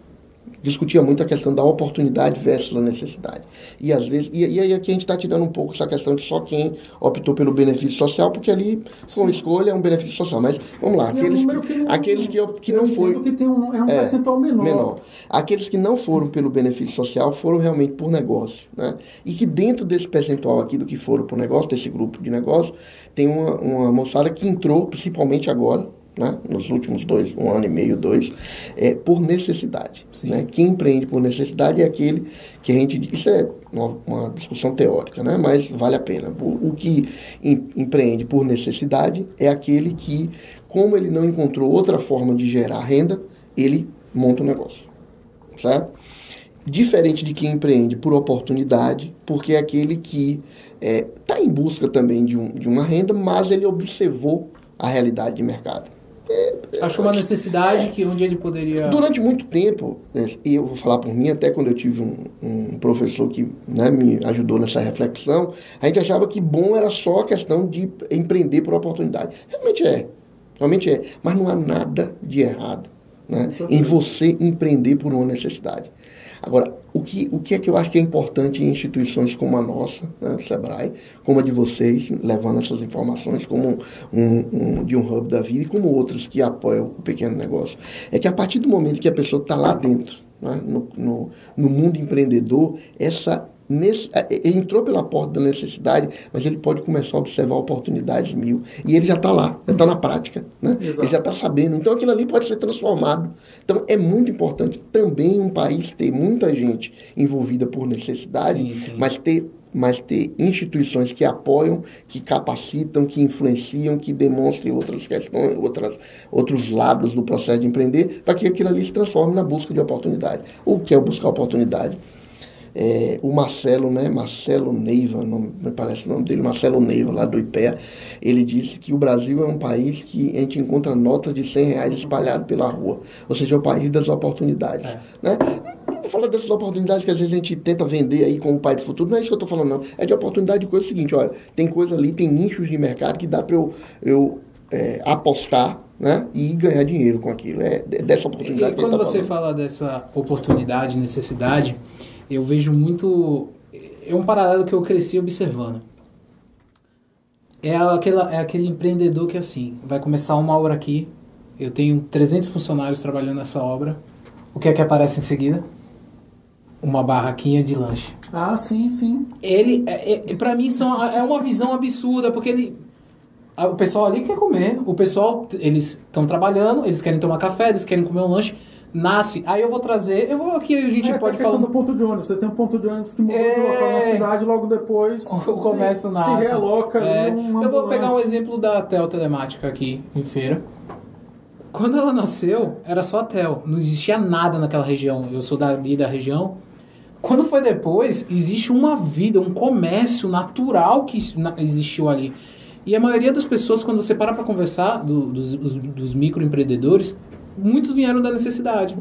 discutia muito a questão da oportunidade versus a necessidade. E às vezes, e, e aí aqui a gente está tirando um pouco essa questão de só quem optou pelo benefício social, porque ali com escolha é um benefício social. Mas vamos lá, aqueles, é um que, não, aqueles que, que não foi. que tem um, é um é, percentual menor. menor. Aqueles que não foram pelo benefício social foram realmente por negócio. Né? E que dentro desse percentual aqui do que foram por negócio, desse grupo de negócio, tem uma, uma moçada que entrou, principalmente agora, né, nos últimos dois, um ano e meio, dois, é, por necessidade. Né? Quem empreende por necessidade é aquele que a gente. Isso é uma, uma discussão teórica, né? mas vale a pena. O, o que em, empreende por necessidade é aquele que, como ele não encontrou outra forma de gerar renda, ele monta um negócio. Certo? Diferente de quem empreende por oportunidade, porque é aquele que está é, em busca também de, um, de uma renda, mas ele observou a realidade de mercado. É, Achou uma necessidade é, que onde ele poderia. Durante muito tempo, né, e eu vou falar por mim, até quando eu tive um, um professor que né, me ajudou nessa reflexão, a gente achava que bom era só a questão de empreender por oportunidade. Realmente é. Realmente é. Mas não há nada de errado né, em você empreender por uma necessidade. Agora, o que, o que é que eu acho que é importante em instituições como a nossa, né, Sebrae, como a de vocês, levando essas informações como um, um, de um hub da vida e como outras que apoiam o pequeno negócio, é que a partir do momento que a pessoa está lá dentro, né, no, no, no mundo empreendedor, essa Nesse, é, é, ele entrou pela porta da necessidade, mas ele pode começar a observar oportunidades mil. E ele já está lá, já está na prática. Né? Ele já está sabendo. Então aquilo ali pode ser transformado. Então é muito importante também um país ter muita gente envolvida por necessidade, sim, sim. mas ter mas ter instituições que apoiam, que capacitam, que influenciam, que demonstrem outras questões, outras, outros lados do processo de empreender, para que aquilo ali se transforme na busca de oportunidade. O que é buscar oportunidade? É, o Marcelo, né, Marcelo Neiva, não, me parece o nome dele, Marcelo Neiva, lá do IPEA, ele disse que o Brasil é um país que a gente encontra notas de 100 reais espalhadas pela rua. Ou seja, é o país das oportunidades. É. Né? Não dessas oportunidades que às vezes a gente tenta vender aí como pai do futuro, não é isso que eu estou falando, não. É de oportunidade de coisa seguinte, olha, tem coisa ali, tem nichos de mercado que dá para eu, eu é, apostar né? e ganhar dinheiro com aquilo. É dessa oportunidade e, e quando tá você fala dessa oportunidade, necessidade, eu vejo muito. É um paralelo que eu cresci observando. É, aquela, é aquele empreendedor que, assim, vai começar uma obra aqui, eu tenho 300 funcionários trabalhando nessa obra. O que é que aparece em seguida? Uma barraquinha de lanche. Ah, sim, sim. Ele, é, é, pra mim, são, é uma visão absurda, porque ele. O pessoal ali quer comer, o pessoal, eles estão trabalhando, eles querem tomar café, eles querem comer um lanche nasce. Aí eu vou trazer, eu vou aqui a gente é, pode falar do ponto de ônibus. Você tem um ponto de ônibus que mudou é... de local na cidade, logo depois o comércio se, nasce. se realoca é. Eu vou pegar um exemplo da Tel Telemática aqui em feira. Quando ela nasceu, era só a Tel, não existia nada naquela região. Eu sou dali da região. Quando foi depois, existe uma vida, um comércio natural que existiu ali. E a maioria das pessoas, quando você para para conversar, do, dos, dos microempreendedores, muitos vieram da necessidade.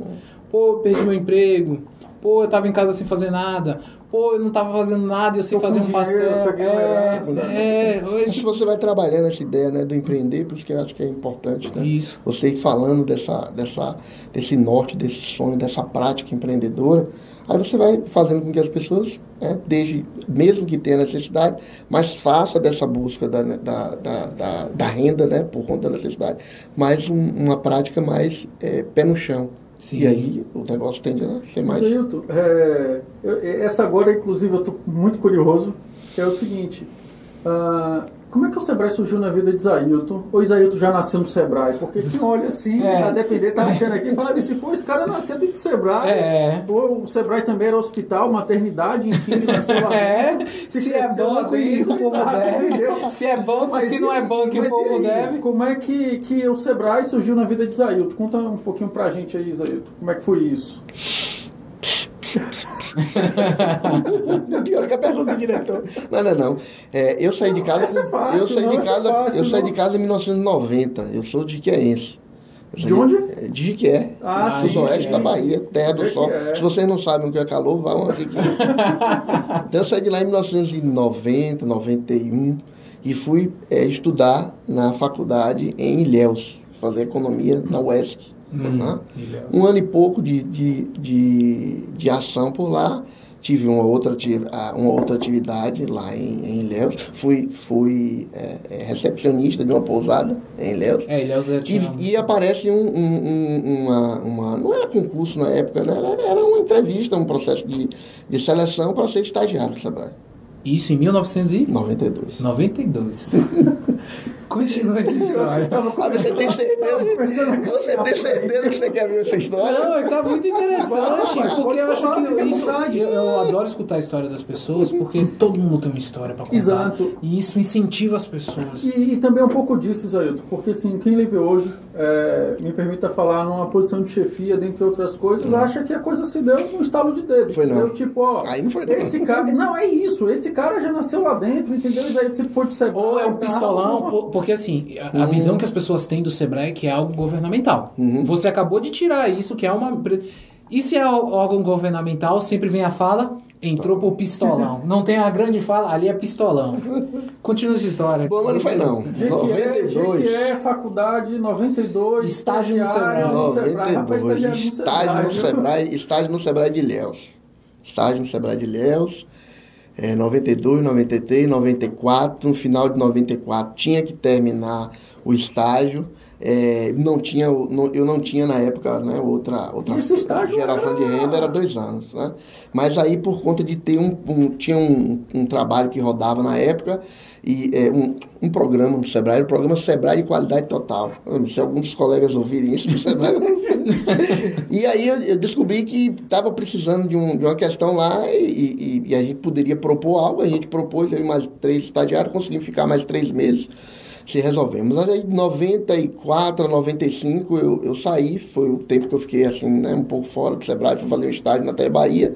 Pô, perdi meu emprego. Pô, eu tava em casa sem fazer nada. Pô, eu não tava fazendo nada e eu sei Tô fazer um pastel. É, é, hoje... Se você vai trabalhando essa ideia né, do empreender, por isso que eu acho que é importante, né? Isso. Você ir falando dessa, dessa, desse norte, desse sonho, dessa prática empreendedora, aí você vai fazendo com que as pessoas, é, desde, mesmo que tenha necessidade, mas faça dessa busca da, da, da, da, da renda, né, por conta da necessidade, mais um, uma prática mais é, pé no chão Sim. E aí o negócio tende a ser mais. Zilton, é, essa agora, inclusive, eu estou muito curioso, que é o seguinte. Uh, como é que o Sebrae surgiu na vida de Isailton? Ou Isailton já nasceu no Sebrae? Porque quem olha assim, é. a depender, tá achando aqui, fala assim, pô, esse cara nasceu dentro do Sebrae. É. Pô, o Sebrae também era hospital, maternidade, enfim, nasceu lá é. Se, se é banco e o povo deve. Se é banco, mas se não é banco e o povo deve. Como é que, que o Sebrae surgiu na vida de Isailton? Conta um pouquinho pra gente aí, Isailton. Como é que foi isso? Pior que a pergunta do diretor. Não, não, não. É, eu saí de casa. é fácil, eu saí não, de é casa. fácil, eu saí não. de casa em 1990. Eu sou de Jiqueense. De onde? De Jiquié. Ah, do sim, oeste sim. da Bahia, terra do sol. Se vocês não sabem o que é calor, vão a Jiquié. então eu saí de lá em 1990, 91 e fui é, estudar na faculdade em Ilhéus, fazer economia na UESC. Hum? Ilhéus. Um ano e pouco de, de, de, de ação por lá. Tive uma outra, uma outra atividade lá em, em Ilhéus. Fui, fui é, é, recepcionista de uma pousada em Ilhéus. É, Ilhéus tinha... E, e aparece um, um- um- uma, uma. Não era concurso na época, né? era, era uma entrevista, um processo de, de seleção para ser estagiário Sebrae. Isso em 1992. 92. Continua essa história. Você tem certeza? Você tem certeza que você quer ver essa história? Não, tá muito interessante, porque eu acho que isso, eu, eu adoro escutar a história das pessoas, porque todo mundo tem uma história pra contar. Exato. E isso incentiva as pessoas. E, e também um pouco disso, Isailton, porque assim, quem vê hoje, é, me permita falar, numa posição de chefia, dentre outras coisas, acha que a coisa se deu num estalo de dedo. Foi não. entendeu? Tipo, ó, Aí não foi não. esse cara... Não, é isso, esse cara já nasceu lá dentro, entendeu? Isailton sempre foi de Sebrae. Ou é um tá? pistolão, po- porque assim, a, a visão que as pessoas têm do Sebrae é que é algo governamental. Você acabou de tirar isso, que é uma. E se é órgão governamental, sempre vem a fala, entrou por pistolão. Não tem a grande fala, ali é pistolão. Continua essa história. Bom, mas não foi não. Jequié, 92. Jequié, faculdade, 92. Estágio no Sebrae. no Sebrae. Rapaz, 92. estagiário no Estágio no Sebrae, estágio no Sebrae de Ilhéus. Estágio no Sebrae de Ilhéus. É, 92, 93, 94. No final de 94 tinha que terminar o estágio. É, não tinha, não- eu não tinha na época né, outra, outra estágio geração de era- renda, era dois anos. Né? Mas aí, por conta de ter um, um- tinha um, um trabalho que rodava na época, e é, um, um programa no Sebrae, era o programa Sebrae de Qualidade Total. Se alguns colegas ouvirem isso do Sebrae. e aí eu, eu descobri que estava precisando de, um- de uma questão lá e, e- e a gente poderia propor algo, a gente propôs, eu e mais três estagiários, conseguimos ficar mais três meses se resolvemos. Aí, de 94 a 95, eu, eu saí, foi o tempo que eu fiquei assim, né, um pouco fora do Sebrae, fui fazer um estágio na Tele Bahia.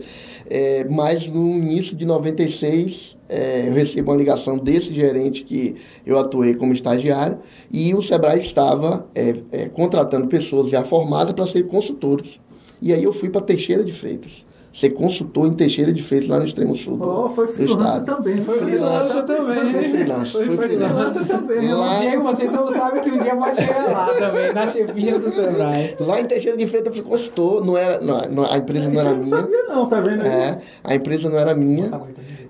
É, mas no início de 96, é, eu recebo uma ligação desse gerente que eu atuei como estagiário e o Sebrae estava é, é, contratando pessoas já formadas para ser consultores. E aí eu fui para Teixeira de Freitas. Ser consultor em Teixeira de Freitas, lá no extremo sul do, Oh, foi freelancer também. Foi freelancer também. Foi freelance, Foi foi freelance. Freelancer também. Lá- O Diego, você então sabe que um dia pode chegar lá também, na chefia do Sebrae. Lá em Teixeira de Freitas eu fui consultor, não era, não, a empresa não Isso era eu não minha. sabia não, tá vendo? É, a empresa não era minha.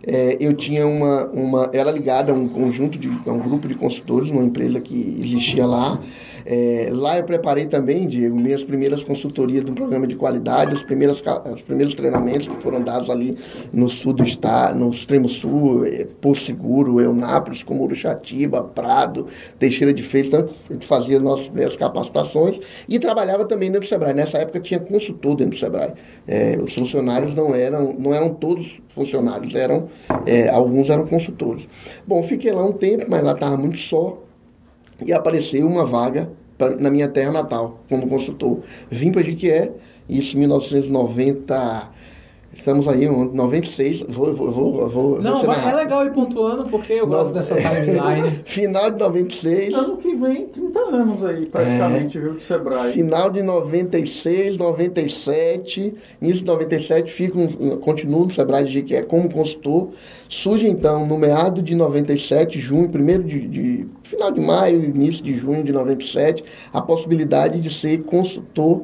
É, eu tinha uma, uma. Era ligada a um conjunto de. a um grupo de consultores, uma empresa que existia lá. É, lá eu preparei também, Diego, minhas primeiras consultorias um programa de qualidade, os primeiros, os primeiros treinamentos que foram dados ali no sul do estado, no extremo sul, é, Porto Seguro, Eunápolis, como Uruxatiba, Prado, Teixeira de Freitas. Então, a gente fazia nossas primeiras capacitações e trabalhava também dentro do Sebrae. Nessa época tinha consultor dentro do Sebrae. É, os funcionários não eram, não eram todos funcionários, eram, é, alguns eram consultores. Bom, fiquei lá um tempo, mas lá estava muito só e apareceu uma vaga pra, na minha terra natal, como consultor. Vim para Jiquié, isso em 1990, estamos aí, em 96, vou, vou, vou, vou Não, vou vai- é legal ir pontuando, porque eu gosto dessa timeline. Final de 96, Ano que vem, 30 anos aí, praticamente, viu, do Sebrae. final de 96, 97, início de 97, fico, continuo no Sebrae de Jiquié como consultor. Surge então, no meado de 97, junho, primeiro de, de- final de maio, início de junho de 97, a possibilidade de ser consultor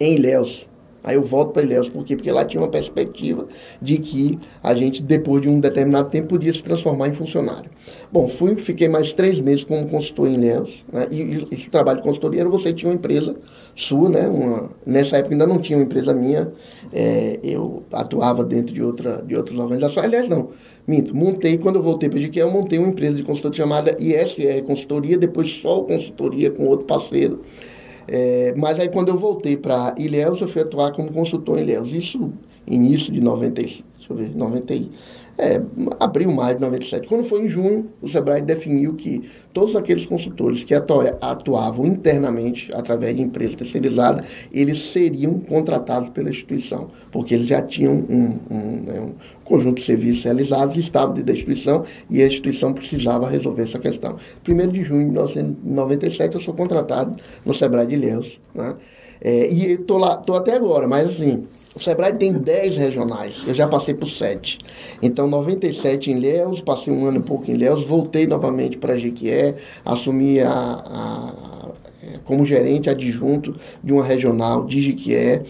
em Ilhéus. Aí eu volto para Ilhéus, por quê? Porque lá tinha uma perspectiva de que a gente, depois de um determinado tempo, podia se transformar em funcionário. Bom, fui, fiquei mais três meses como consultor em Ilhéus, né? e, e esse trabalho de consultoria era você tinha uma empresa sua, né? Uma, nessa época ainda não tinha uma empresa minha, é, eu atuava dentro de, outra, de outras organizações, aliás não, minto, montei, quando eu voltei para o eu montei uma empresa de consultoria chamada ISR Consultoria, depois só consultoria com outro parceiro, é, mas aí quando eu voltei para Ilhéus, eu fui atuar como consultor em Ilhéus, isso início de 90, deixa eu ver, 90 é, abril, maio de 97. Quando foi em junho, o Sebrae definiu que todos aqueles consultores que atuavam internamente, através de empresa terceirizada, eles seriam contratados pela instituição, porque eles já tinham um, um, né, um conjunto de serviços realizados, estavam dentro da instituição e a instituição precisava resolver essa questão. 1 de junho de 1997, eu sou contratado no Sebrae de Ilhéus. Né? É, e estou lá, estou até agora, mas assim, o Sebrae tem 10 regionais, eu já passei por 7. Então, 97 em Léus, passei um ano e pouco em Léus, voltei novamente para Jequié, assumi a, a, é, como gerente adjunto de uma regional de Jequié.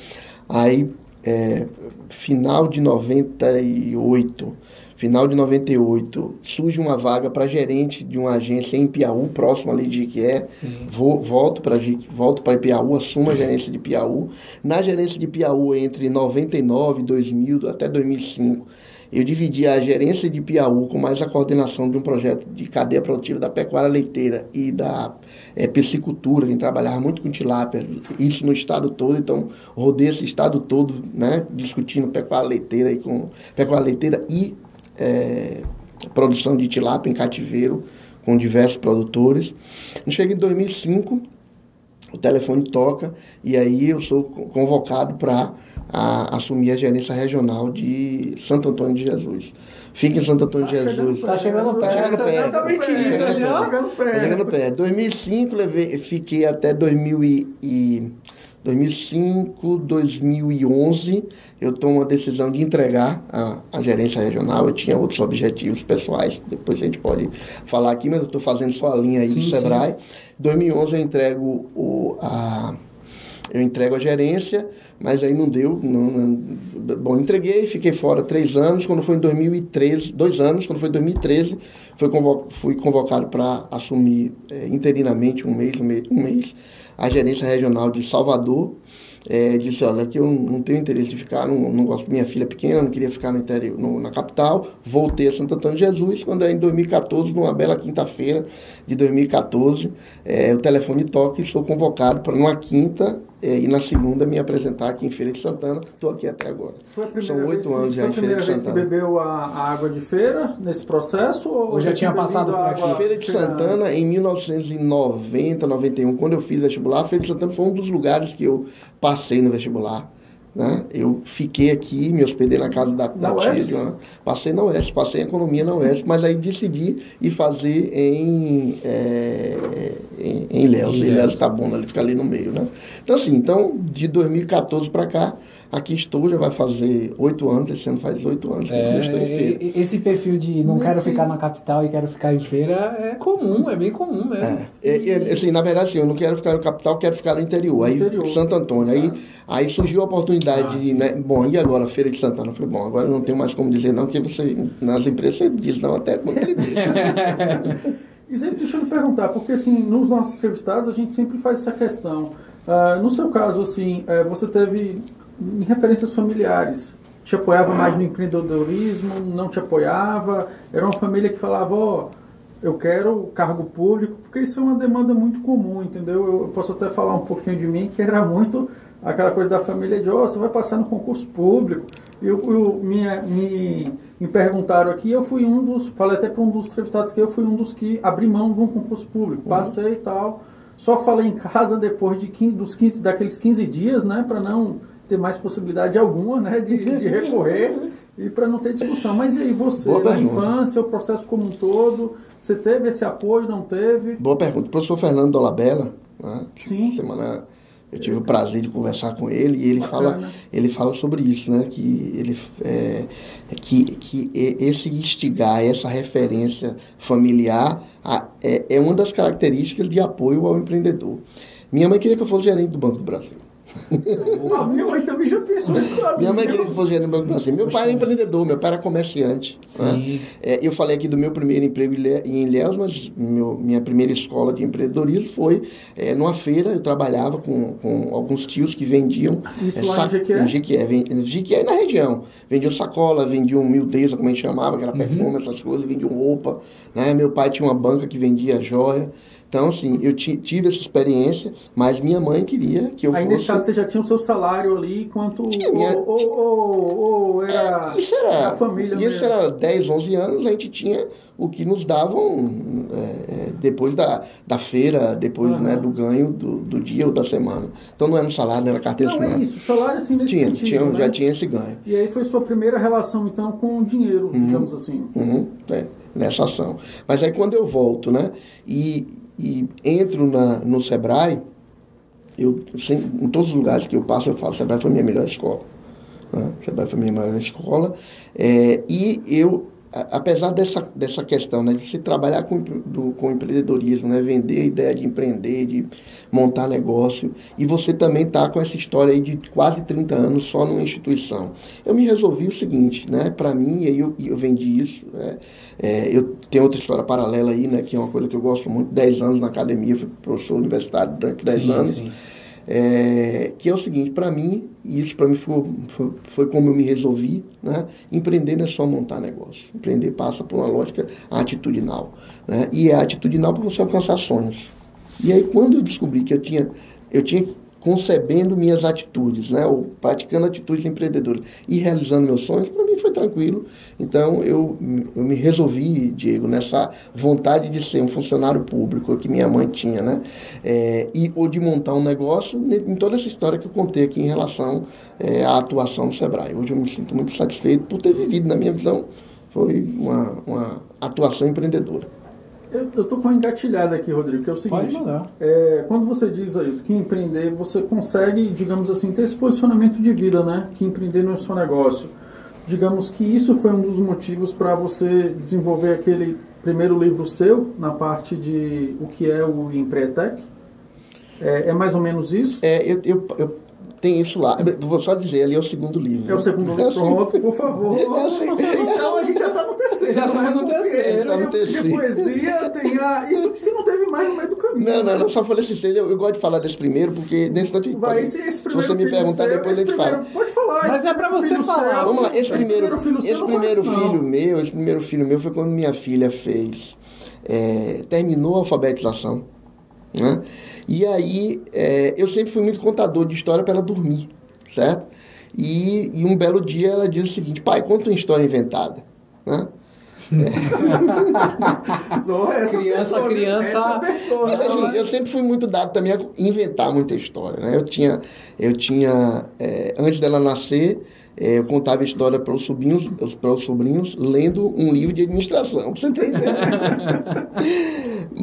Aí, é, final de 98, final de 98, surge uma vaga para gerente de uma agência em Piauí, próximo ali de Iquié. Vou, volto para volto para Piauí, assumo a gerência de Piauí. Na gerência de Piauí, entre 99, 2000 até 2005, eu dividi a gerência de Piauí com mais a coordenação de um projeto de cadeia produtiva da pecuária leiteira e da é, piscicultura, que trabalhava muito com tilápia, isso no estado todo, então rodei esse estado todo, né, discutindo pecuária leiteira e com pecuária leiteira e é, produção de tilápia em cativeiro com diversos produtores. Chega em 2005, o telefone toca e aí eu sou convocado para assumir a gerência regional de Santo Antônio de Jesus. Fica em Santo Antônio tá de Jesus. Está chegando perto. Tá chegando perto. Exatamente tá isso ali, ó. Está chegando perto. 2005, levei, fiquei até 2000 e 2005, 2011, eu tomo a decisão de entregar a, a gerência regional. Eu tinha outros objetivos pessoais, depois a gente pode falar aqui, mas eu estou fazendo só a linha aí sim, do Sebrae. Em 2011 eu entrego o, a, eu entrego a gerência, mas aí não deu. Não, não, bom, entreguei, fiquei fora três anos. Quando foi em 2013, dois anos, quando foi em 2013, fui, convo, fui convocado para assumir é, interinamente um mês, um mês, um mês a gerência regional de Salvador é, disse, olha, que eu não tenho interesse de ficar, não, não gosto, minha filha é pequena, não queria ficar no interior, no, na capital, voltei a Santo Antônio de Jesus, quando é em 2014, numa bela quinta-feira de 2014, é, o telefone toca e sou convocado para numa quinta e na segunda me apresentar aqui em Feira de Santana. Estou aqui até agora. São oito anos já em Feira de Santana. Foi a primeira vez que bebeu a, a, água de feira nesse processo? Ou, ou já, já tinha passado por aqui? Feira de Santana, em 1990, 91, quando eu fiz vestibular, Feira de Santana foi um dos lugares que eu passei no vestibular. Né? Eu fiquei aqui, me hospedei na casa da, da tia, uma, passei na Oeste, passei em economia na Oeste, mas aí decidi ir fazer em, é, em, em Léus. Em Léus bom, ele fica ali no meio. Né? Então, assim, então, de 2014 para cá, Aqui estou, já vai fazer oito anos, esse ano faz oito anos que é, eu estou em feira. Esse perfil de não quero ficar na capital e quero ficar em feira é comum, é bem comum mesmo. É, é, é, assim, na verdade, assim, eu não quero ficar na capital, quero ficar no interior. Aí, interior. Santo Antônio. Aí, ah. aí surgiu a oportunidade ah, de, né, bom, e agora, Feira de Santana? Eu falei, bom, agora não tem mais como dizer não, porque você, nas empresas você diz não até quando ele deixa. e sempre deixa eu lhe perguntar, porque assim, nos nossos entrevistados a gente sempre faz essa questão. Uh, no seu caso, assim, uh, você teve em referências familiares. Te apoiava mais no empreendedorismo, não te apoiava? Era uma família que falava, ó, oh, eu quero cargo público, porque isso é uma demanda muito comum, entendeu? Eu posso até falar um pouquinho de mim, que era muito aquela coisa da família de, ó, oh, você vai passar no concurso público. Eu, eu me, me, me perguntaram aqui, eu fui um dos, falei até para um dos entrevistados que eu fui um dos que abri mão de um concurso público. Uhum. Passei e tal. Só falei em casa depois de 15, dos 15, daqueles 15 dias, né, para não ter mais possibilidade alguma né, de, de recorrer e para não ter discussão. Mas e aí, você, Boa na pergunta. infância, o processo como um todo, você teve esse apoio, não teve? Boa pergunta. O professor Fernando Dolabella, né, Sim. semana eu tive o prazer de conversar com ele e ele fala ele fala sobre isso né que ele é, que, que esse instigar essa referência familiar é, é uma das características de apoio ao empreendedor minha mãe queria que eu fosse gerente do Banco do Brasil Minha mãe também já pensou isso pra mim. Minha mãe queria que eu fosse gerente do Banco do Brasil. Meu pai era empreendedor, meu pai era comerciante. né? Sim. É, eu falei aqui do meu primeiro emprego em Ilhéus, mas meu, minha primeira escola de empreendedorismo foi é, numa feira. Eu trabalhava com, com alguns tios que vendiam. Isso é, lá em sac- Jequié? Em Jequié, em Jequié na região. Vendiam sacola, vendiam mildeza, como a gente chamava, que era perfume, essas coisas, vendiam roupa. Né? Meu pai tinha uma banca que vendia joia. Então, assim, eu ti- tive essa experiência, mas minha mãe queria que eu Aí fosse... nesse caso você já tinha o seu salário ali, enquanto. Tinha minha- Ou, ou, ou, ou era. É, isso era, a família isso mesmo. era 10, 11 anos, a gente tinha o que nos davam é, é, depois da, da feira, depois Aham. né, do ganho do, do dia ou da semana. Então não era um salário, não era carteira Não, é isso, salário assim nesse Tinha, sentido. tinha, né? já tinha esse ganho. E aí foi sua primeira relação, então, com o dinheiro, digamos assim. Uhum, é, nessa ação. Mas aí quando eu volto, né, e, e entro na, no Sebrae, eu em todos os lugares que eu passo eu falo, Sebrae foi minha melhor escola. Né? Sebrae foi minha melhor escola. É, e eu, apesar dessa, dessa questão né, de se trabalhar com, do, com empreendedorismo, né, vender a ideia de empreender, de montar negócio, e você também está com essa história aí de quase 30 anos só numa instituição. Eu me resolvi o seguinte, né, para mim, e aí eu, eu vendi isso, né, é, eu tenho outra história paralela aí, né, que é uma coisa que eu gosto muito, 10 anos na academia, fui professor universitário durante 10 Sim, anos, sim. É, que é o seguinte, para mim, e isso para mim foi, foi, foi como eu me resolvi, né? empreender não é só montar negócio. Empreender passa por uma lógica atitudinal. Né? E é atitudinal para você alcançar sonhos. E aí quando eu descobri que eu tinha, eu tinha concebendo minhas atitudes, né? ou praticando atitudes empreendedoras e realizando meus sonhos, para mim foi tranquilo. Então eu, eu me resolvi, Diego, nessa vontade de ser um funcionário público que minha mãe tinha, né? É, e, ou de montar um negócio ne- em toda essa história que eu contei aqui em relação é, à atuação no Sebrae. Hoje eu me sinto muito satisfeito por ter vivido, na minha visão, foi uma, uma atuação empreendedora. Eu, eu tô com uma engatilhada aqui, Rodrigo, que é o Pode seguinte. mandar. É, quando você diz aí que empreender, você consegue, digamos assim, ter esse posicionamento de vida, né? Que empreender não é só negócio. Digamos que isso foi um dos motivos para você desenvolver aquele primeiro livro seu, na parte de o que é o Empretec. É, é mais ou menos isso? É, eu, eu, eu tenho isso lá. Vou só dizer, ali é o segundo livro. É o segundo livro, pronto, por favor. Eu sei. Então a gente já está no terceiro. Já tá no Porque terceiro. Terceiro. poesia tem a... Isso se não teve mais no meio do caminho. Não, não, né? não, só falei assim, eu, eu gosto de falar desse primeiro, porque nesse instante Vai, pode- esse, esse se primeiro você me perguntar, seu, depois a esse gente fala. Pode falar. Mas esse é pra você filho falar. seu, Vamos lá, esse primeiro, filho seu esse não primeiro filho meu, esse primeiro filho meu foi quando minha filha fez, é, terminou a alfabetização, né? E aí, é, eu sempre fui muito contador de história para ela dormir, certo? E, e um belo dia ela diz o seguinte, pai, conta uma história inventada, né? Só essa Criança, criança- Essa apertou, Mas assim, eu sempre fui muito dado também a inventar muita história, né? Eu tinha, eu tinha é, antes dela nascer, é, eu contava história para os sobrinhos, para os sobrinhos, lendo um livro de administração, pra você ter ideia.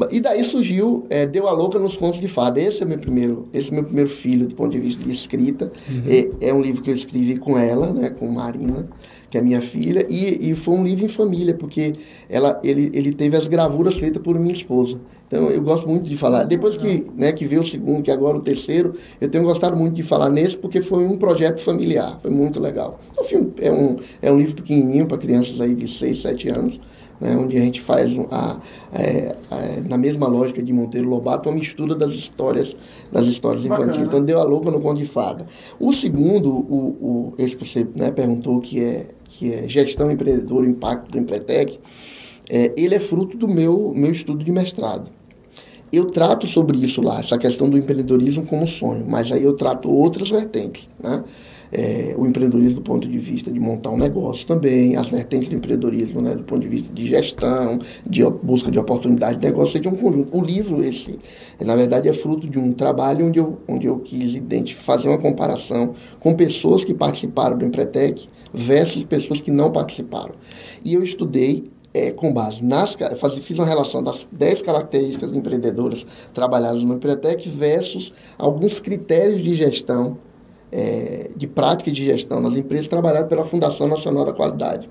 e daí surgiu, é, deu a louca nos contos de fada. Esse é meu primeiro, esse é meu primeiro filho do ponto de vista de escrita. É, é um livro que eu escrevi com ela, né, com Marina que é minha filha, e, e foi um livro em família, porque ela, ele, ele teve as gravuras feitas por minha esposa. Então eu gosto muito de falar. Depois que, né, que veio o segundo, que agora o terceiro, eu tenho gostado muito de falar nesse, porque foi um projeto familiar, foi muito legal. É um, filme, é um, é um livro pequenininho para crianças aí de 6, 7 anos, né, onde a gente faz um- a, é, é, na mesma lógica de Monteiro Lobato, uma mistura das histórias, das histórias Bacana. infantis. Então deu a louca no conto de fada. O segundo, o, o, esse que você né, perguntou, que é, que é gestão empreendedora, impacto do Empretec, é, ele é fruto do meu, meu estudo de mestrado. Eu trato sobre isso lá, essa questão do empreendedorismo como sonho, mas aí eu trato outras vertentes, né? É, o empreendedorismo do ponto de vista de montar um negócio também, as vertentes do empreendedorismo né, do ponto de vista de gestão, de busca de oportunidade de negócio, seja um conjunto. O livro, esse, na verdade, é fruto de um trabalho onde eu, onde eu quis fazer uma comparação com pessoas que participaram do Empretec versus pessoas que não participaram. E eu estudei é, com base nas faz- fiz uma relação das 10 características empreendedoras trabalhadas no Empretec versus alguns critérios de gestão, é, de prática de gestão nas empresas trabalhadas pela Fundação Nacional da Qualidade.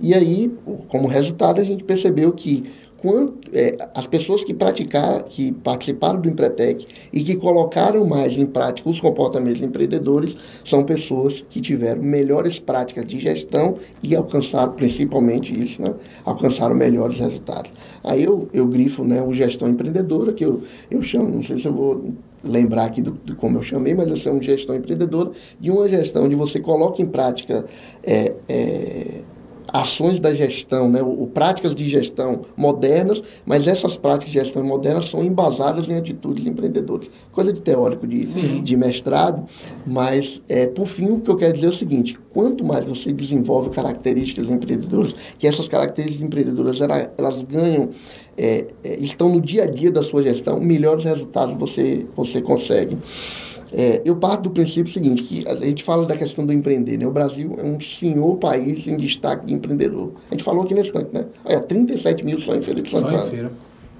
E aí, como resultado, a gente percebeu que quanto é, as pessoas que praticaram, que participaram do Empretec e que colocaram mais em prática os comportamentos empreendedores são pessoas que tiveram melhores práticas de gestão e alcançaram principalmente isso, né? alcançaram melhores resultados. Aí eu, eu grifo né, o gestão empreendedora, que eu, eu chamo, não sei se eu vou lembrar aqui do, do como eu chamei, mas eu chamo de gestão empreendedora, de uma gestão onde você coloca em prática é, é, ações da gestão, né, o, práticas de gestão modernas, mas essas práticas de gestão modernas são embasadas em atitudes empreendedoras. Coisa de teórico de, de mestrado, mas, é, por fim, o que eu quero dizer é o seguinte, quanto mais você desenvolve características empreendedoras, que essas características empreendedoras elas, elas ganham, é, é, estão no dia a dia da sua gestão, melhores resultados você, você consegue. É, eu parto do princípio seguinte, que a gente fala da questão do empreender, né? O Brasil é um senhor país em destaque de empreendedor. A gente falou aqui nesse instante, né? Olha, 37 mil só em Feira de Santana. Só em feira.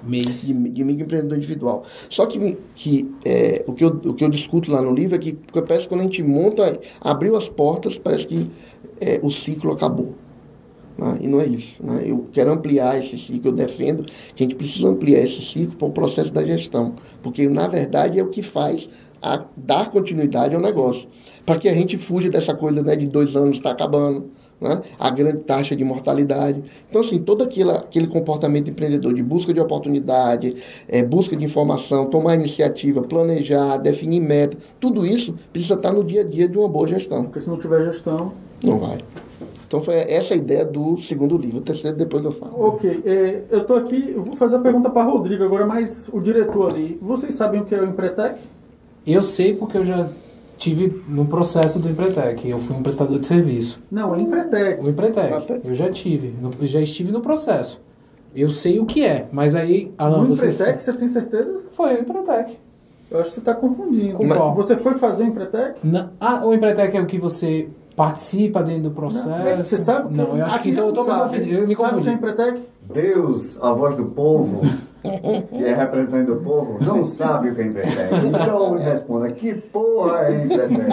Mês. De, de microempreendedor individual. Só que, que é, o, que eu, o que eu discuto lá no livro é que parece que quando a gente monta, abriu as portas, parece que é, o ciclo acabou. Né? E não é isso. Né? Eu quero ampliar esse ciclo, eu defendo que a gente precisa ampliar esse ciclo para o processo da gestão. Porque, na verdade, é o que faz a dar continuidade ao negócio. Para que a gente fuja dessa coisa né, de dois anos está acabando, né, a grande taxa de mortalidade. Então, assim, todo aquele, aquele comportamento empreendedor de busca de oportunidade, é, busca de informação, tomar iniciativa, planejar, definir meta, tudo isso precisa estar no dia a dia de uma boa gestão. Porque se não tiver gestão. Não vai. Então foi essa a ideia do segundo livro. O terceiro depois eu falo. Ok. É, eu estou aqui, eu vou fazer a pergunta para Rodrigo agora, mas o diretor ali. Vocês sabem o que é o Empretec? Eu sei porque eu já tive no processo do Empretec. Eu fui um prestador de serviço. Não, é Empretec. O Empretec. Eu já tive. No, já estive no processo. Eu sei o que é, mas aí... Alan, no Empretec, você tem certeza? Foi o Empretec. Eu acho que você está confundindo. Mas, você foi fazer o Empretec? Não. Ah, o Empretec é o que você participa dentro do processo. Não, você sabe que Não, eu acho que então eu, tô sabe. Me me sabe o que é Empretec? Deus, a voz do povo, que é representante do povo, não sabe o que é Empretec. Então responda, que porra é Empretec?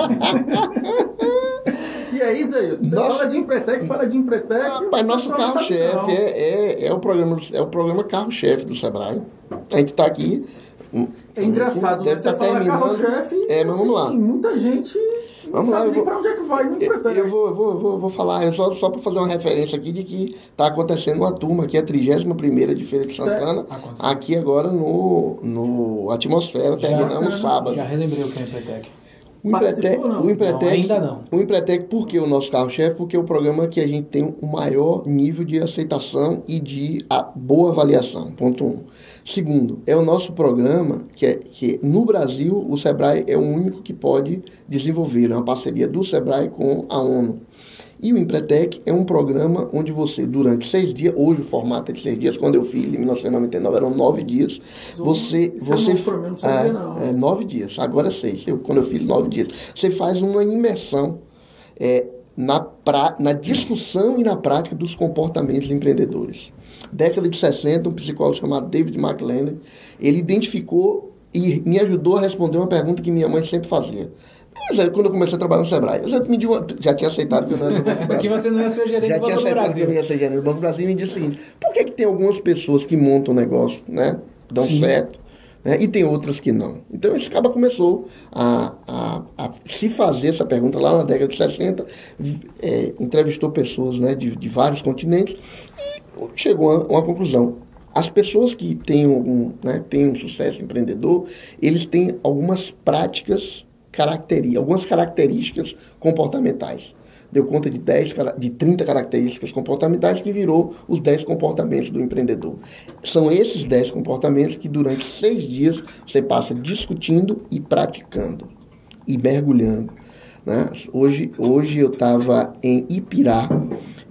E é isso aí. Você nosso... fala de Empretec, fala de Empretec. Rapaz, nosso carro-chefe é, é, é, o programa, é o programa carro-chefe do Sebrae. A gente está aqui. É engraçado, deve né? Você fala carro-chefe, é, mas vamos assim, lá. muita gente Vamos lá, eu vou, pra onde é que vai, não eu, eu vou, vou, vou, vou falar, eu só, só para fazer uma referência aqui de que está acontecendo uma turma aqui, a 31 de Feira de Santana, aqui agora no, no Atmosfera, terminamos já, sábado. Já relembrei o que é Empretec. O Empretec, o Empretec, não, ainda não. O Empretec, por que o nosso carro-chefe? Porque é o programa que a gente tem o maior nível de aceitação e de a, boa avaliação, ponto um. Segundo, é o nosso programa que, é, que no Brasil o SEBRAE é o único que pode desenvolver, é uma parceria do SEBRAE com a ONU. E o Empretec é um programa onde você, durante seis dias, hoje o formato é de seis dias, quando eu fiz em 1999 eram nove dias, você... Isso você não, é, não. é, nove dias, agora é seis, eu, quando eu fiz nove dias. Você faz uma imersão é, na, pra, na discussão e na prática dos comportamentos empreendedores década de 60, um psicólogo chamado David McLennan, ele identificou e me ajudou a responder uma pergunta que minha mãe sempre fazia. Mas aí, quando eu comecei a trabalhar no Sebrae, eu já, me uma, já tinha aceitado que eu não era do Banco Brasil. que você não ia ser gerente já do Banco Brasil. Já tinha aceitado que eu não ia ser gerente do Banco do Brasil e me disse o seguinte, por que, que tem algumas pessoas que montam um negócio, né, dão Sim. certo, né, e tem outras que não? Então, esse cara começou a, a, a, se fazer essa pergunta lá na década de 60, é, entrevistou pessoas né, de, de vários continentes e chegou a uma conclusão. As pessoas que têm um, né, têm um sucesso empreendedor, eles têm algumas práticas, algumas características comportamentais. Deu conta de, 10, de 30 características comportamentais que virou os 10 comportamentos do empreendedor. São esses 10 comportamentos que durante seis dias você passa discutindo e praticando e mergulhando. Né? Hoje, hoje eu estava em Ipirá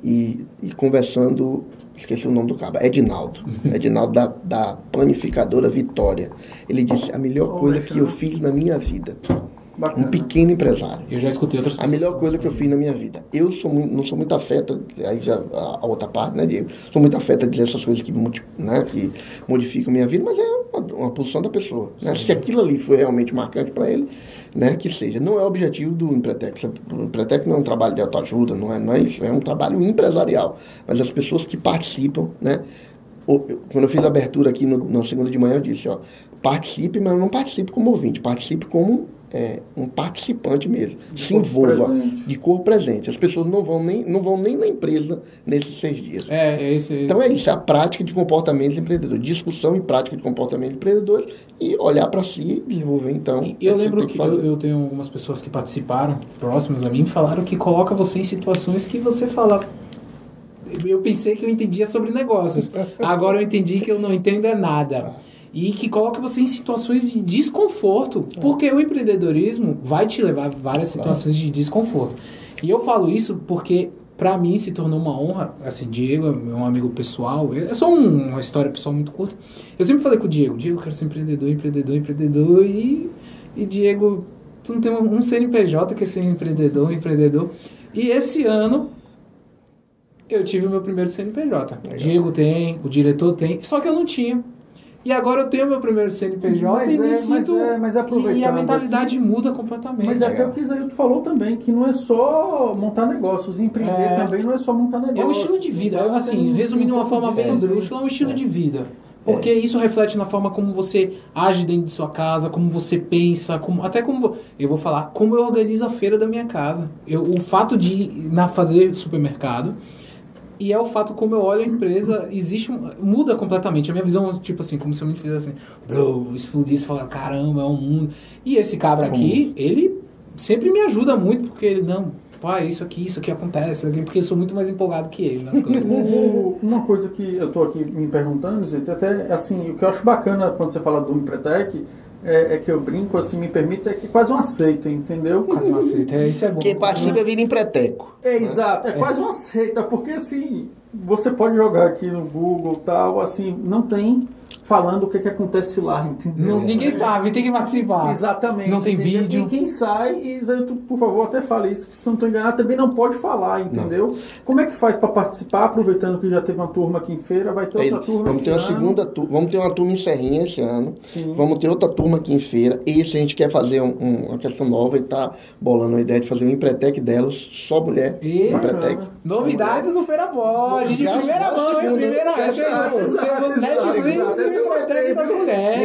e, e conversando esqueci o nome do cabo, Edinaldo. Uhum. Edinaldo da, da panificadora Vitória. Ele disse: a melhor coisa que eu fiz na minha vida. Bacana. Um pequeno empresário. Eu já escutei outras A melhor coisa que eu fiz na minha vida. Eu sou, não sou muito afeto, aí já a, a outra parte, né, Diego? Sou muito afeto a dizer essas coisas que, né, que modificam a minha vida, mas é uma, uma posição da pessoa. Né? Se aquilo ali foi realmente marcante para ele, né, que seja. Não é o objetivo do Empretec. O Empretec não é um trabalho de autoajuda, não é, não é isso. É um trabalho empresarial. Mas as pessoas que participam, né, quando eu fiz a abertura aqui no, na segunda de manhã, eu disse, ó, participe, mas não participe como ouvinte, participe como é, um participante mesmo. De se envolva presente. de cor presente. As pessoas não vão nem, não vão nem na empresa nesses seis dias. É, é isso aí. Então é isso, é a prática de comportamentos empreendedores, discussão e prática de comportamentos empreendedores e olhar para si e desenvolver então. E eu lembro que, que eu, eu, tenho algumas pessoas que participaram, próximas a mim, falaram que coloca você em situações que você fala. Eu pensei que eu entendia sobre negócios. Agora eu entendi que eu não entendo é nada e que coloca você em situações de desconforto, porque o empreendedorismo vai te levar a várias situações de desconforto. E eu falo isso porque para mim se tornou uma honra, assim, Diego é um amigo pessoal, é só um, uma história pessoal muito curta. Eu sempre falei com o Diego, Diego, eu quero ser empreendedor, empreendedor, empreendedor e, e Diego, tu não tem um, um CNPJ que é ser empreendedor, empreendedor. E esse ano eu tive o meu primeiro CNPJ. Legal. Diego tem, o diretor tem, só que eu não tinha. E agora eu tenho meu primeiro CNPJ mas e me é, sinto... Mas é, mas e a mentalidade aqui, muda completamente. Mas é até o que Isaíto falou também, que não é só montar negócios, empreender é, também não é só montar negócios. É um estilo de vida. Então, assim, resumindo de uma forma bem esdrúxula, é um estilo é. de vida. Porque isso reflete na forma como você age dentro de sua casa, como você pensa, como, até como eu vou falar, como eu organizo a feira da minha casa. Eu, o fato de ir na fazer supermercado, e é o fato como eu olho a empresa, existe um, muda completamente. A minha visão, tipo assim, como se eu me fizesse assim, bro, explodisse e falar, caramba, é um mundo. E esse cabra é aqui, ele sempre me ajuda muito, porque ele, não, pai, isso aqui, isso aqui acontece, porque eu sou muito mais empolgado que ele nas coisas. Uma coisa que eu tô aqui me perguntando, Zé, até assim, o que eu acho bacana quando você fala do Empretec, é, é, que eu brinco, assim, me permite, é que quase uma seita, entendeu? Quase uma seita, é, isso é bom. Quem participa vira empreteco. É, né? exato, é, é, quase uma seita, porque assim, você pode jogar aqui no Google tal, assim, não tem falando o que, que acontece lá, entendeu? Ninguém sabe, tem que participar. Exatamente. Não tem entendeu? vídeo. E quem sai, e tu, por favor, até fale isso, que se não estou enganado, também não pode falar, entendeu? Não. Como é que faz para participar, aproveitando que já teve uma turma aqui em feira, vai ter outra turma Vamos ter uma ano. segunda turma, vamos ter uma turma em Serrinha esse ano, Sim. vamos ter outra turma aqui em feira, esse a gente quer fazer um, um, uma questão nova, ele está bolando a ideia de fazer um empretec delas, só mulher, e, empretec. Novidades no Feira Boa, de primeira mão, hein? Primeira, segunda,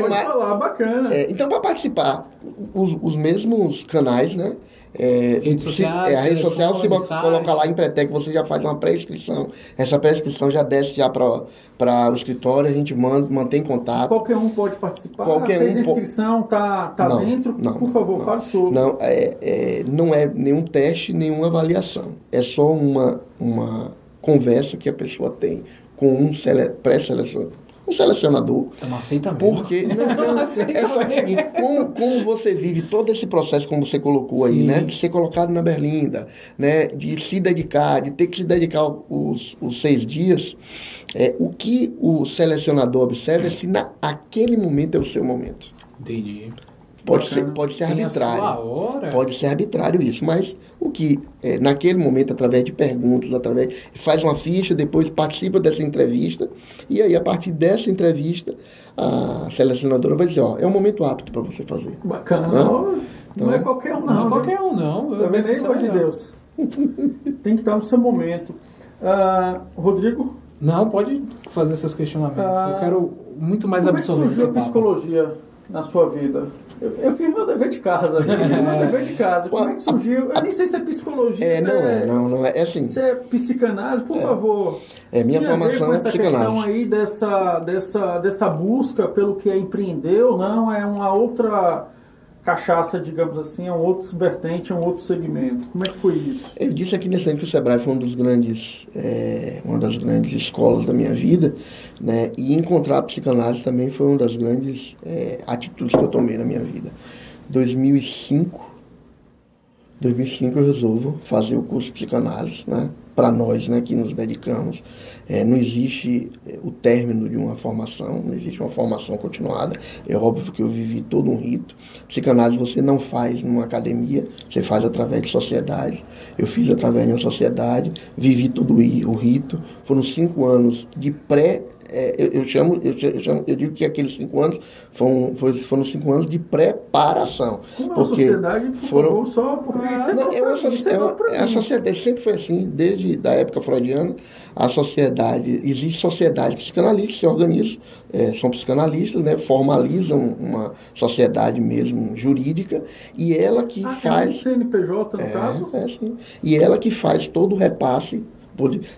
Pode falar, bacana. É, então, para participar, os, os mesmos canais, né? É, redes sociais, se, é, a rede social, se você colocar lá em Pretec, você já faz uma pré-inscrição. Essa pré-inscrição já desce já para o escritório, a gente manda, mantém contato. Qualquer um pode participar? Qualquer Fez um inscrição, tá, tá não, dentro? Não, Por favor, não, fale sobre. Não, é, é, não é nenhum teste, nenhuma avaliação. É só uma, uma conversa que a pessoa tem com um pré-selecionador selecionador. É uma aceita mesmo. Porque não, não, é só seguinte, como, como você vive todo esse processo, como você colocou Sim. aí, né? De ser colocado na berlinda, né? De se dedicar, de ter que se dedicar os, os seis dias, é, o que o selecionador observa é se naquele momento é o seu momento. Entendi. Pode ser, pode ser arbitrário. Pode ser arbitrário isso, mas o que é, naquele momento, através de perguntas, através faz uma ficha, depois participa dessa entrevista, e aí a partir dessa entrevista, a selecionadora vai dizer, ó, é um momento apto para você fazer. Bacana. Não, então, não é qualquer um, não. Não é qualquer um, não. Também nem de Deus. Tem que estar no seu momento. Uh, Rodrigo? Não, pode fazer seus questionamentos. Uh, Eu quero muito mais absorver. Como é que surgiu a psicologia na sua vida? Eu, eu fiz meu dever de casa. Eu fiz meu dever de casa. Como é que surgiu? Eu nem sei se é psicologia. É, não é, é, não, não é. É assim. Se é psicanálise, por é. favor. É, minha formação é essa questão aí dessa, dessa, dessa busca pelo que é empreender ou não, é uma outra cachaça, digamos assim, é um outro vertente, é um outro segmento. Como é que foi isso? Eu disse aqui nesse ano que o Sebrae foi um dos grandes, é, uma das grandes escolas da minha vida, né? E encontrar a psicanálise também foi uma das grandes é, atitudes que eu tomei na minha vida. 2005, 2005 eu resolvo fazer o curso de psicanálise, né? Para nós, né, que nos dedicamos, é, não existe é, o término de uma formação, não existe uma formação continuada. É óbvio que eu vivi todo um rito. Psicanálise você não faz numa academia, você faz através de sociedade. Eu fiz através de uma sociedade, vivi todo o rito. Foram cinco anos de pré é, eu, eu, chamo, eu, eu, chamo, eu digo que aqueles cinco anos foram, foram cinco anos de preparação. Como porque a sociedade foram só porque isso é, não, é, uma, é, uma, é a sociedade sempre foi assim, desde da época freudiana, a sociedade, existe sociedade psicanalista, se organizam, é, são psicanalistas, né, formalizam uma sociedade mesmo jurídica, e ela que ah, faz. É um CNPJ, no é, caso? É, sim. E ela que faz todo o repasse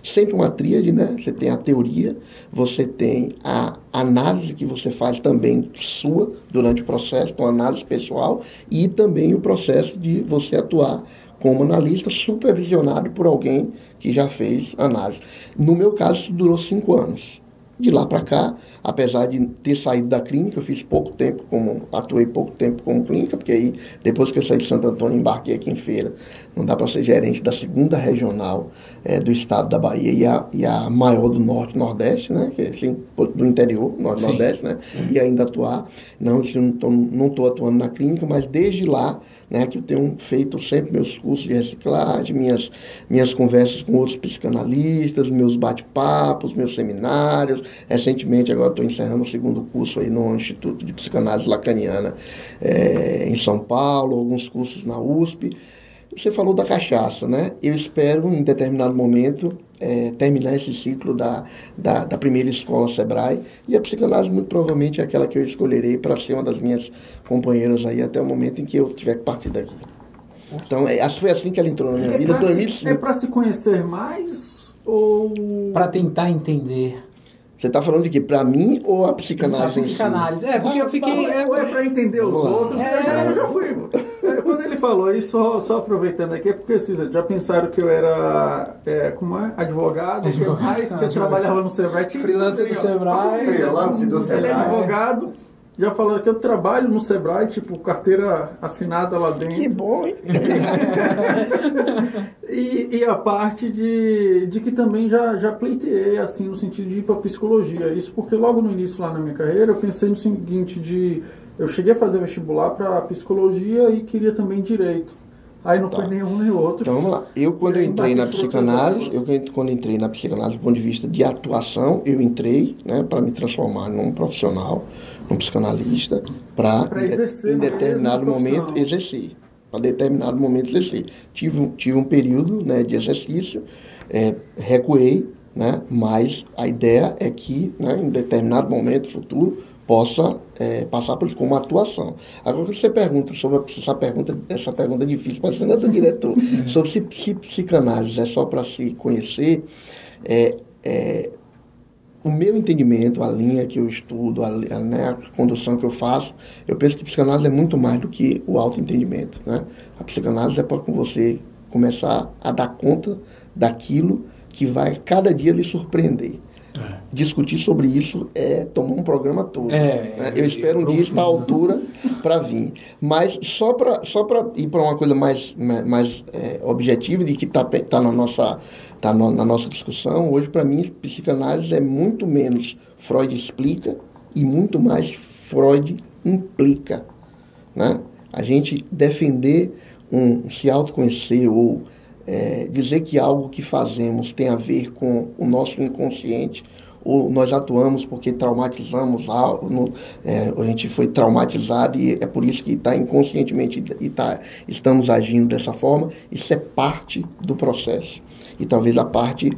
sempre uma tríade, né? Você tem a teoria, você tem a análise que você faz também sua durante o processo, uma análise pessoal, e também o processo de você atuar como analista supervisionado por alguém que já fez análise. No meu caso, isso durou cinco anos de lá para cá, apesar de ter saído da clínica, eu fiz pouco tempo como, atuei pouco tempo como clínica, porque aí, depois que eu saí de Santo Antônio, embarquei aqui em Feira, não dá para ser gerente da segunda regional é, do estado da Bahia e a, e a maior do Norte Nordeste, né, que, assim, do interior, Norte Nordeste, né, e ainda atuar. Não, não não estou atuando na clínica, mas desde lá né, que eu tenho feito sempre meus cursos de reciclagem, minhas, minhas conversas com outros psicanalistas, meus bate-papos, meus seminários. Recentemente, agora estou encerrando o segundo curso aí no Instituto de Psicanálise Lacaniana é, em São Paulo, alguns cursos na USP. Você falou da cachaça, né? Eu espero, em determinado momento, é, terminar esse ciclo da, da, da, primeira escola Sebrae. E a psicanálise, muito provavelmente, é aquela que eu escolherei para ser uma das minhas companheiras aí até o momento em que eu tiver que partir daqui. Então, é, foi assim que ela entrou na minha é vida, 2005. É para se conhecer mais ou... Para tentar entender você está falando de quê? Para mim ou a psicanálise? A psicanálise. É, porque ah, eu fiquei. É, ou é para entender os outros. É, eu, já, eu já fui. É, quando ele falou isso, só, só aproveitando aqui, é porque assim, já pensaram que eu era é, como é? advogado, que, mais, que eu trabalhava no Sebrae. Freelance do Sebrae. Freelance do Sebrae. Ele é advogado. Já falaram que eu trabalho no Sebrae, tipo, carteira assinada lá dentro. Que bom, hein? e, e a parte de, de que também já, já pleiteei, assim, no sentido de ir para psicologia. Isso porque logo no início lá na minha carreira eu pensei no seguinte de... Eu cheguei a fazer vestibular para psicologia e queria também direito. Aí não tá. foi nenhum nem outro. Então vamos lá. Eu quando eu entrei na psicanálise, eu quando entrei na psicanálise do ponto de vista de atuação, eu entrei, né, para me transformar num profissional um psicanalista para em determinado momento exercer. Para determinado momento exercer. Tive tive um período né de exercício é, recuei né mas a ideia é que né, em determinado momento futuro possa é, passar por isso como atuação. Agora, você pergunta sobre essa pergunta, essa pergunta é difícil, mas você não é do diretor, sobre se, se psicanálise é só para se conhecer, é, é, o meu entendimento, a linha que eu estudo, a, a, né, a condução que eu faço, eu penso que a psicanálise é muito mais do que o autoentendimento. Né? A psicanálise é para você começar a dar conta daquilo que vai cada dia lhe surpreender. É. Discutir sobre isso é tomar um programa todo. É, né? Eu espero um dia estar à altura para vir. Mas só para só ir para uma coisa mais, mais é, objetiva, de que está tá na, nossa, tá no, na nossa discussão, hoje, para mim, psicanálise é muito menos Freud explica e muito mais Freud implica. Né? A gente defender um se autoconhecer ou é, dizer que algo que fazemos tem a ver com o nosso inconsciente, ou nós atuamos porque traumatizamos algo, é, a gente foi traumatizado e é por isso que está inconscientemente e tá, estamos agindo dessa forma, isso é parte do processo. E talvez a parte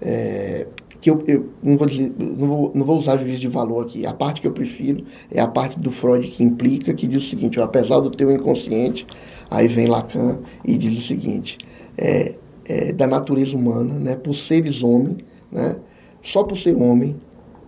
é, que eu, eu, não, vou dizer, não, vou, não vou usar juízo de valor aqui, a parte que eu prefiro é a parte do Freud que implica, que diz o seguinte, apesar do teu inconsciente, aí vem Lacan e diz o seguinte, é, é, da natureza humana, né? por seres homem, né? só por ser homem,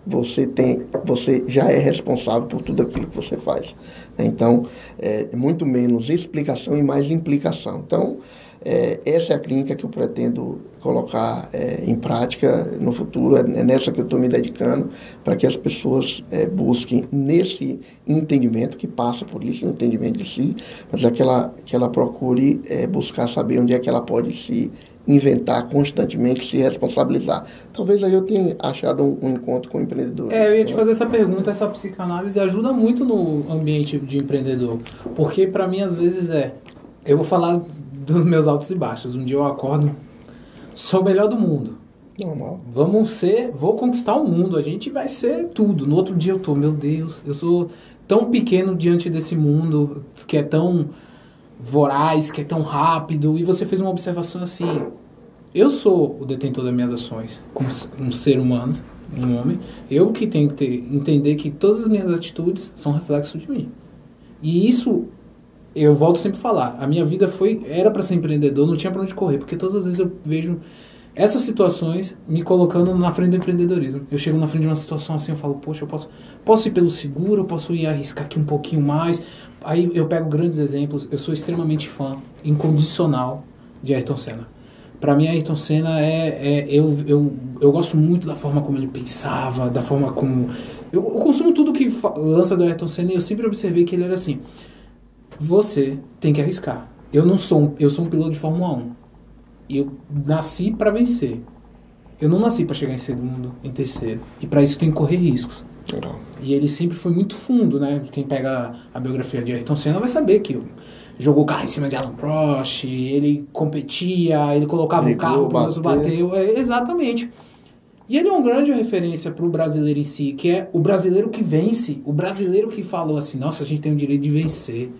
você tem, você já é responsável por tudo aquilo que você faz. Então, é muito menos explicação e mais implicação. Então, é, essa é a clínica que eu pretendo colocar é, em prática no futuro, é nessa que eu estou me dedicando, para que as pessoas é, busquem nesse entendimento, que passa por isso, o entendimento de si, mas é que ela, que ela procure é, buscar saber onde é que ela pode se inventar constantemente, se responsabilizar. Talvez aí eu tenha achado um, um encontro com o empreendedor. É, eu ia te fazer essa pergunta, essa psicanálise ajuda muito no ambiente de empreendedor, porque para mim às vezes é, eu vou falar dos meus altos e baixos. Um dia eu acordo, sou o melhor do mundo. Normal. Vamos ser, vou conquistar o mundo, a gente vai ser tudo. No outro dia eu tô, meu Deus, eu sou tão pequeno diante desse mundo que é tão voraz, que é tão rápido. E você fez uma observação assim: eu sou o detentor das minhas ações, como um ser humano, um homem. Eu que tenho que ter, entender que todas as minhas atitudes são reflexo de mim. E isso eu volto sempre a falar. A minha vida foi era para ser empreendedor, não tinha para onde correr, porque todas as vezes eu vejo essas situações me colocando na frente do empreendedorismo. Eu chego na frente de uma situação assim, eu falo, poxa, eu posso, posso ir pelo seguro, eu posso ir arriscar aqui um pouquinho mais. Aí eu pego grandes exemplos. Eu sou extremamente fã, incondicional, de Ayrton Senna. Para mim, Ayrton Senna é, é eu, eu, eu gosto muito da forma como ele pensava, da forma como eu, eu consumo tudo que lança do Ayrton Senna e eu sempre observei que ele era assim. Você tem que arriscar. Eu não sou um, eu sou um piloto de Fórmula 1 eu nasci para vencer. Eu não nasci para chegar em segundo, em terceiro. E para isso tem que correr riscos. E ele sempre foi muito fundo, né? Quem pega a biografia de Ayrton Senna vai saber que jogou carro em cima de Alan Prost, ele competia, ele colocava o carro para os bateu. É, exatamente. E ele é uma grande referência para o brasileiro em si, que é o brasileiro que vence, o brasileiro que falou assim: nossa, a gente tem o direito de vencer.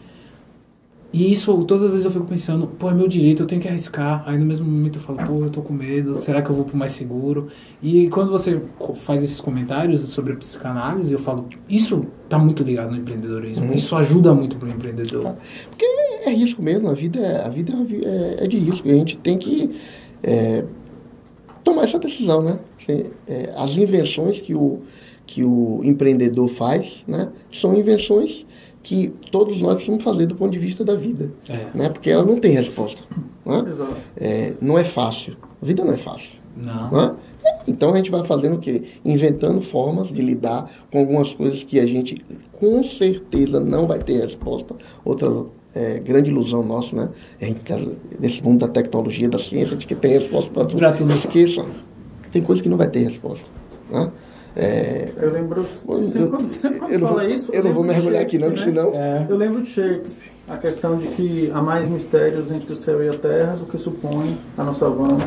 E isso, todas as vezes eu fico pensando, pô, é meu direito, eu tenho que arriscar. Aí no mesmo momento eu falo, pô, eu tô com medo, será que eu vou pro mais seguro? E quando você faz esses comentários sobre a psicanálise, eu falo, isso tá muito ligado no empreendedorismo. Uhum. Isso ajuda muito pro empreendedor. Porque é risco mesmo, a vida é, a vida é, é de risco. E a gente tem que é, tomar essa decisão, né? É, as invenções que o, que o empreendedor faz, né? São invenções que todos nós precisamos fazer do ponto de vista da vida. É. Né? Porque ela não tem resposta. Né? Exato. É, não é fácil. A vida não é fácil. Não. Né? Então a gente vai fazendo o quê? Inventando formas de lidar com algumas coisas que a gente com certeza não vai ter resposta. Outra é, grande ilusão nossa, né? Gente, nesse mundo da tecnologia, da ciência, de que tem resposta para tudo. tudo. Esqueçam. Tem coisa que não vai ter resposta. Né? É, eu lembro. Sempre quando, sempre quando fala vou, isso. Eu, eu não vou mergulhar aqui, não, né? senão. É. Eu lembro de Shakespeare, a questão de que há mais mistérios entre o céu e a terra do que supõe a nossa savana.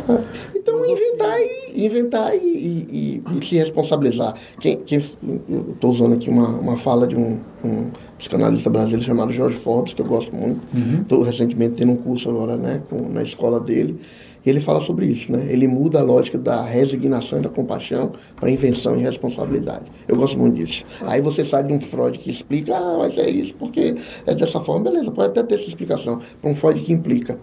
Então, inventar e, inventar e, e, e, se responsabilizar. Quem, quem, eu estou usando aqui uma, uma fala de um, um psicanalista brasileiro chamado Jorge Forbes, que eu gosto muito. Estou uhum. recentemente tendo um curso agora né, com, na escola dele ele fala sobre isso, né? Ele muda a lógica da resignação e da compaixão para invenção e responsabilidade. Eu gosto muito disso. Aí você sai de um Freud que explica, ah, mas é isso, porque é dessa forma, beleza, pode até ter essa explicação. Para um Freud que implica.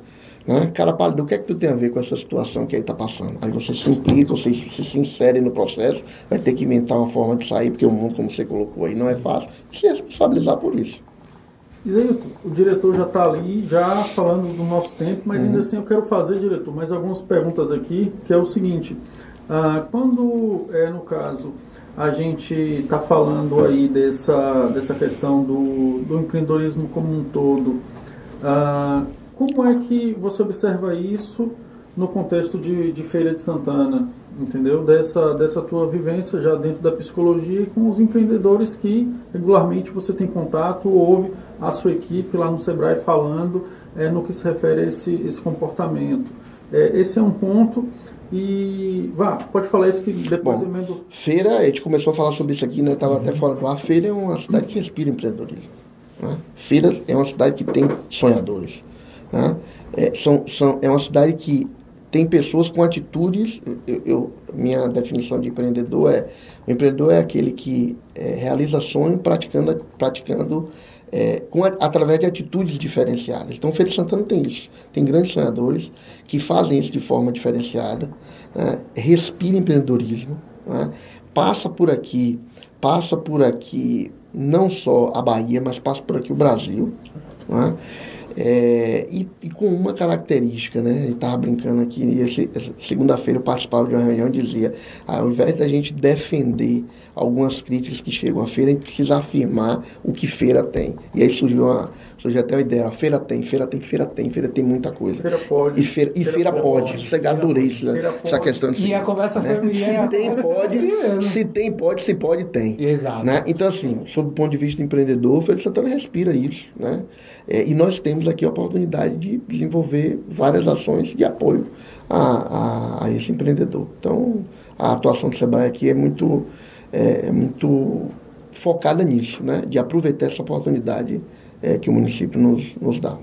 Né? Cara pálido, o que é que tu tem a ver com essa situação que aí está passando? Aí você se implica, você se, se insere no processo, vai ter que inventar uma forma de sair, porque o mundo, como você colocou aí, não é fácil, se responsabilizar por isso. Isaíto, o diretor já está ali, já falando do nosso tempo, mas uhum. ainda assim eu quero fazer, diretor, mais algumas perguntas aqui, que é o seguinte, ah, quando, é, no caso, a gente está falando aí dessa, dessa questão do, do empreendedorismo como um todo, ah, como é que você observa isso no contexto de, de Feira de Santana? entendeu? Dessa, dessa tua vivência já dentro da psicologia e com os empreendedores que regularmente você tem contato, ouve a sua equipe lá no Sebrae falando é, no que se refere a esse, esse comportamento. É, esse é um ponto e vá, pode falar isso que depois Bom, emendo... Feira, a gente começou a falar sobre isso aqui, né? Estava uhum. até fora do ar. Feira é uma cidade que respira empreendedorismo. Né? Feira é uma cidade que tem sonhadores. Né? É, são, são, é uma cidade que tem pessoas com atitudes. Eu, eu, minha definição de empreendedor é: o empreendedor é aquele que é, realiza sonho praticando, praticando é, com, através de atitudes diferenciadas. Então, o Feira de Santana tem isso. Tem grandes sonhadores que fazem isso de forma diferenciada, né? respira empreendedorismo, né? passa por aqui, passa por aqui não só a Bahia, mas passa por aqui o Brasil. Né? É, e, e, com uma característica, né? Ele estava brincando aqui, e segunda-feira eu participava de uma reunião e dizia, ao invés da gente defender algumas críticas que chegam à feira, a gente precisa afirmar o que feira tem. E aí surgiu, uma, surgiu até a ideia, a feira tem, feira tem, feira tem, feira tem muita coisa. Feira pode. E feira, e feira, feira pode. pode. Você adorei essa, essa questão. De, e a conversa né? foi Se tem, pode. Assim se tem, pode. Se pode, tem. Exato. Né? Então, assim, sob o ponto de vista empreendedor, o Feira de Santana respira isso. Né? É, e nós temos temos aqui a oportunidade de desenvolver várias ações de apoio a, a, a esse empreendedor. Então, a atuação do SEBRAE aqui é muito, é, é muito focada nisso, né? de aproveitar essa oportunidade é, que o município nos, nos dá.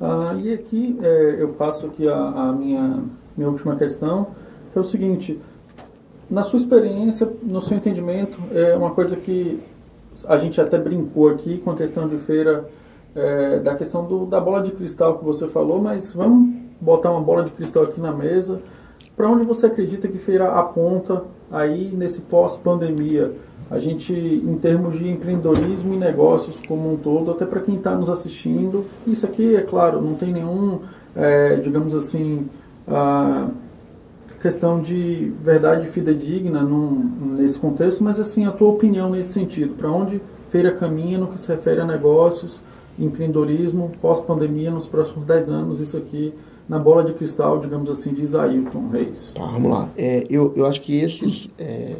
Ah, e aqui é, eu faço aqui a, a, minha, minha última questão, que é o seguinte, na sua experiência, no seu entendimento, é uma coisa que a gente até brincou aqui com a questão de feira, é, da questão do, da bola de cristal que você falou, mas vamos botar uma bola de cristal aqui na mesa. Para onde você acredita que feira aponta aí nesse pós-pandemia? A gente, em termos de empreendedorismo e negócios como um todo, até para quem está nos assistindo, isso aqui, é claro, não tem nenhum, é, digamos assim, questão de verdade fidedigna num, nesse contexto, mas assim, a tua opinião nesse sentido, para onde feira caminha no que se refere a negócios, empreendedorismo, pós-pandemia, nos próximos 10 anos, isso aqui na bola de cristal, digamos assim, de Isailton Reis. Tá, vamos lá. É, eu, eu acho que esses... É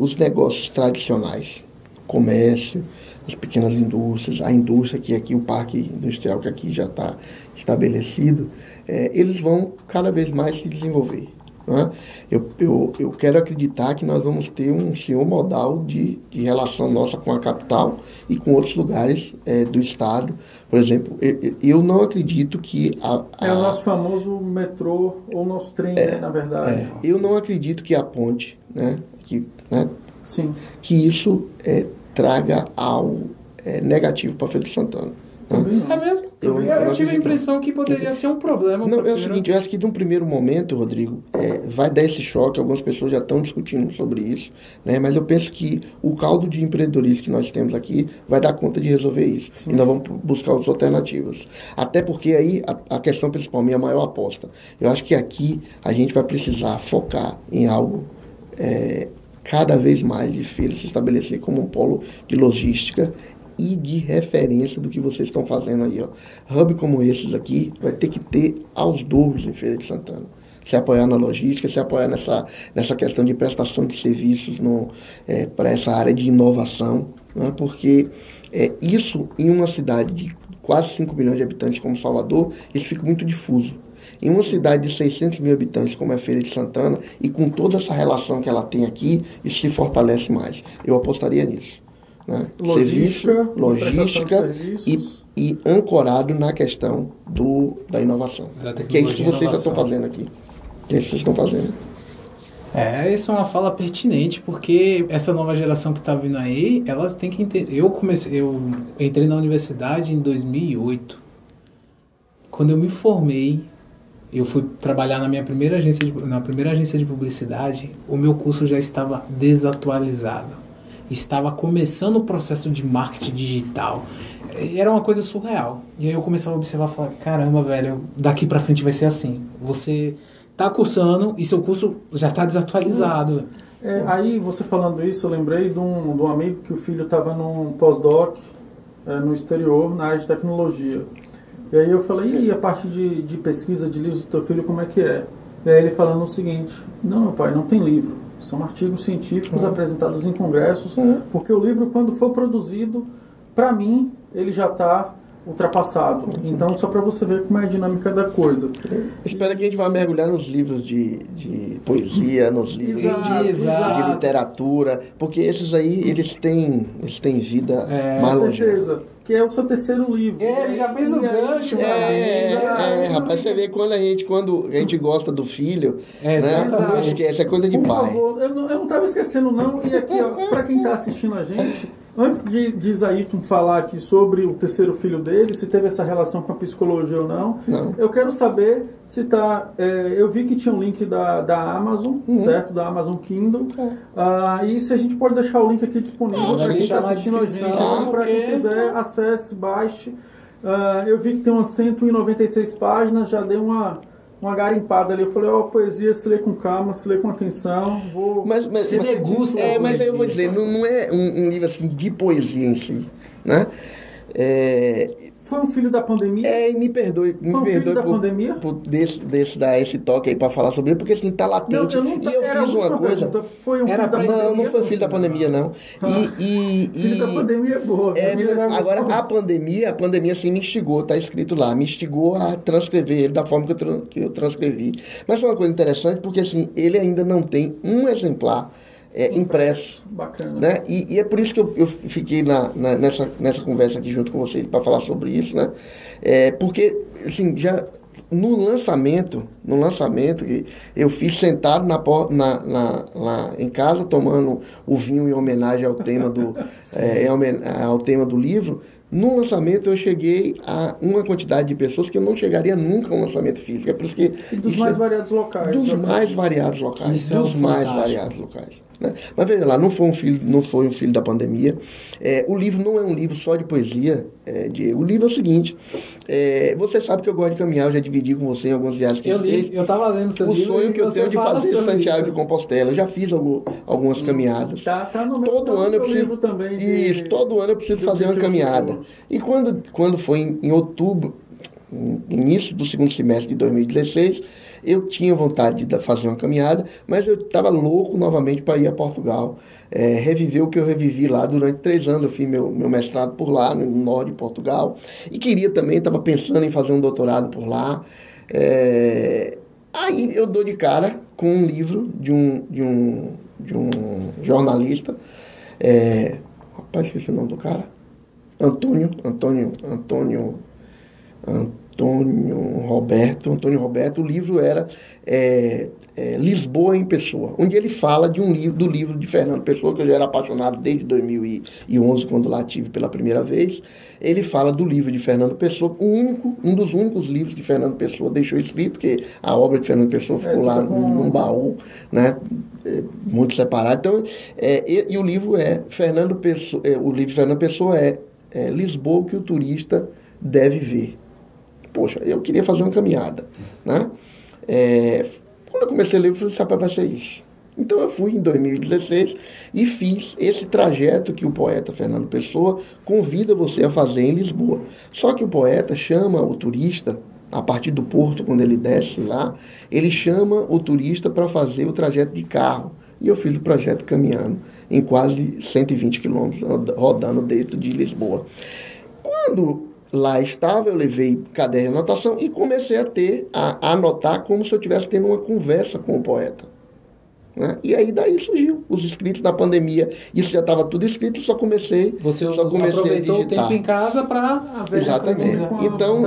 os negócios tradicionais, comércio, as pequenas indústrias, a indústria que aqui, o parque industrial que aqui já está estabelecido, é, eles vão cada vez mais se desenvolver. Né? Eu, eu, eu quero acreditar que nós vamos ter um senhor modal de, de relação nossa com a capital e com outros lugares é, do estado. Por exemplo, eu, eu não acredito que a, a, É o nosso famoso metrô ou nosso trem, é, né, na verdade. É, eu não acredito que a ponte, né, que, né, Sim. que isso é, traga algo é, negativo para Feira de Santana. Né? É mesmo? Eu, eu, eu tive a impressão que poderia ser um problema. Não, é o seguinte, eu acho que de um primeiro momento, Rodrigo, é, vai dar esse choque, algumas pessoas já estão discutindo sobre isso, né? mas eu penso que o caldo de empreendedorismo que nós temos aqui vai dar conta de resolver isso. Sim. E nós vamos buscar outras alternativas. Até porque aí a, a questão principal, minha maior aposta, eu acho que aqui a gente vai precisar focar em algo é, cada vez mais de feira se estabelecer como um polo de logística e de referência do que vocês estão fazendo aí. Ó. Hub como esses aqui vai ter que ter aos dobros em Feira de Santana. Se apoiar na logística, se apoiar nessa, nessa questão de prestação de serviços é, para essa área de inovação, né? porque é, isso em uma cidade de quase 5 milhões de habitantes como Salvador, isso fica muito difuso. Em uma cidade de 600 mil habitantes, como é Feira de Santana, e com toda essa relação que ela tem aqui, isso se fortalece mais. Eu apostaria nisso. Né? Logística, Serviço, logística e, e ancorado na questão do, da inovação. Da que é isso que vocês estão fazendo aqui. Que é isso que vocês estão fazendo. É, essa é uma fala pertinente, porque essa nova geração que está vindo aí, elas têm que entender. Eu comecei, eu entrei na universidade em 2008. Quando eu me formei, eu fui trabalhar na minha primeira agência de, na primeira agência de publicidade, o meu curso já estava desatualizado. Estava começando o processo de marketing digital. Era uma coisa surreal. E aí eu começava a observar e falar, caramba, velho, daqui para frente vai ser assim. Você tá cursando e seu curso já está desatualizado. É, aí você falando isso, eu lembrei de um, de um amigo que o filho estava num pós-doc é, no exterior, na área de tecnologia. E aí eu falei, e aí a parte de, de pesquisa de livros do teu filho, como é que é? E aí ele falando o seguinte, não meu pai, não tem livro. São artigos científicos uhum. apresentados em congressos, uhum. porque o livro, quando for produzido, para mim, ele já está ultrapassado. Então, só para você ver como é a dinâmica da coisa. Espero que a gente vá mergulhar nos livros de, de poesia, nos livros exato, de, exato. de, literatura, porque esses aí, eles têm, eles têm vida é, mais Com certeza. Que é o seu terceiro livro. É, ele já fez o gancho. É, é, é, rapaz, você vê quando a gente, quando a gente gosta do filho, é, né? Não esquece, é coisa de Por pai. Favor, eu não estava esquecendo não, e aqui, ó, para quem está assistindo a gente, Antes de, de Isaíton falar aqui sobre o terceiro filho dele, se teve essa relação com a psicologia ou não, não. eu quero saber se tá. É, eu vi que tinha um link da, da Amazon, uhum. certo? Da Amazon Kindle. É. Ah, e se a gente pode deixar o link aqui disponível para quem está assistindo a gente, para quem quiser, acesse, baixe. Ah, eu vi que tem umas 196 páginas, já deu uma uma garimpada ali. Eu falei, ó, oh, poesia se lê com calma, se lê com atenção. Vou mas, mas, se degusta. É, mas aí eu vou dizer, não, não é um, um, livro assim de poesia em si, né? É, Foi um filho da pandemia? É, e me perdoe, me Foi um filho perdoe da por, pandemia? por desse, desse dar esse toque aí pra falar sobre ele, porque assim, tá latente. Não, eu não e eu fiz uma coisa. pergunta. Foi um Era filho da pandemia? Não, não foi filho da pandemia, não. E. e, e- Filho da pandemia é boa. É, família da- agora, a pandemia, a pandemia assim me instigou, tá escrito lá, me instigou a transcrever ele da forma que eu, que eu transcrevi. Mas é uma coisa interessante, porque assim, ele ainda não tem um exemplar é, impresso. Bacana. Né? E, e é por isso que eu, eu fiquei na, na- nessa, nessa conversa aqui junto com vocês para falar sobre isso, né? É, porque, assim, já no lançamento, no lançamento, que eu fiz sentado na, na, na- lá em casa, tomando o vinho em homenagem ao tema do, é, ao tema do livro. No lançamento eu cheguei a uma quantidade de pessoas que eu não chegaria nunca a um lançamento físico. É por isso que E dos isso mais é- variados locais. dos né? mais variados locais. Isso é dos um mais fantástico. variados locais. Né? Mas veja lá, não foi um filho, não foi um filho da pandemia. É, o livro não é um livro só de poesia, é, Diego. O livro é o seguinte: é, você sabe que eu gosto de caminhar, eu já dividi com você em algumas viagens que Eu li, fez. eu tava lendo seu O livro sonho que eu tenho de fazer Santiago isso. de Compostela. Eu já fiz algu- algumas caminhadas. Tá, tá no meu, Todo tá no ano eu preciso. livro também. de- Isso, todo ano eu preciso fazer uma caminhada. E quando, quando foi em, em outubro, início do segundo semestre de 2016, eu tinha vontade de fazer uma caminhada, mas eu estava louco novamente para ir a Portugal. É, reviver o que eu revivi lá durante três anos. Eu fiz meu, meu mestrado por lá, no norte de Portugal. E queria também, estava pensando em fazer um doutorado por lá. É, aí eu dou de cara com um livro de um, de um, de um jornalista. É, rapaz, esqueci o nome do cara. Antônio, Antônio, Antônio, Antônio Roberto, Antônio Roberto, o livro era é, é, Lisboa em Pessoa, onde ele fala de um livro, do livro de Fernando Pessoa, que eu já era apaixonado desde 2011, quando lá tive pela primeira vez. Ele fala do livro de Fernando Pessoa, o único, um dos únicos livros que Fernando Pessoa deixou escrito, porque a obra de Fernando Pessoa ficou É, lá fica com- num, baú, né? é, muito separado. Então, é, e, e o livro é Fernando Pessoa, é, o livro de Fernando Pessoa é, é Lisboa que o turista deve ver. Poxa, eu queria fazer uma caminhada, né? É, quando eu comecei a ler, eu falei, rapaz, vai ser isso. Então eu fui em 2016 e fiz esse trajeto que o poeta Fernando Pessoa convida você a fazer em Lisboa. Só que o poeta chama o turista, a partir do porto, quando ele desce lá, ele chama o turista para fazer o trajeto de carro. E eu fiz o projeto caminhando em quase 120 quilômetros, rodando dentro de Lisboa. Quando lá estava, eu levei caderno de anotação e comecei a ter, a, a anotar como se eu estivesse tendo uma conversa com o poeta. né? E aí daí surgiu os escritos na pandemia. Isso já estava tudo escrito, só comecei, Você só comecei a aproveitou o digitar. tempo em casa para Exatamente. a Então,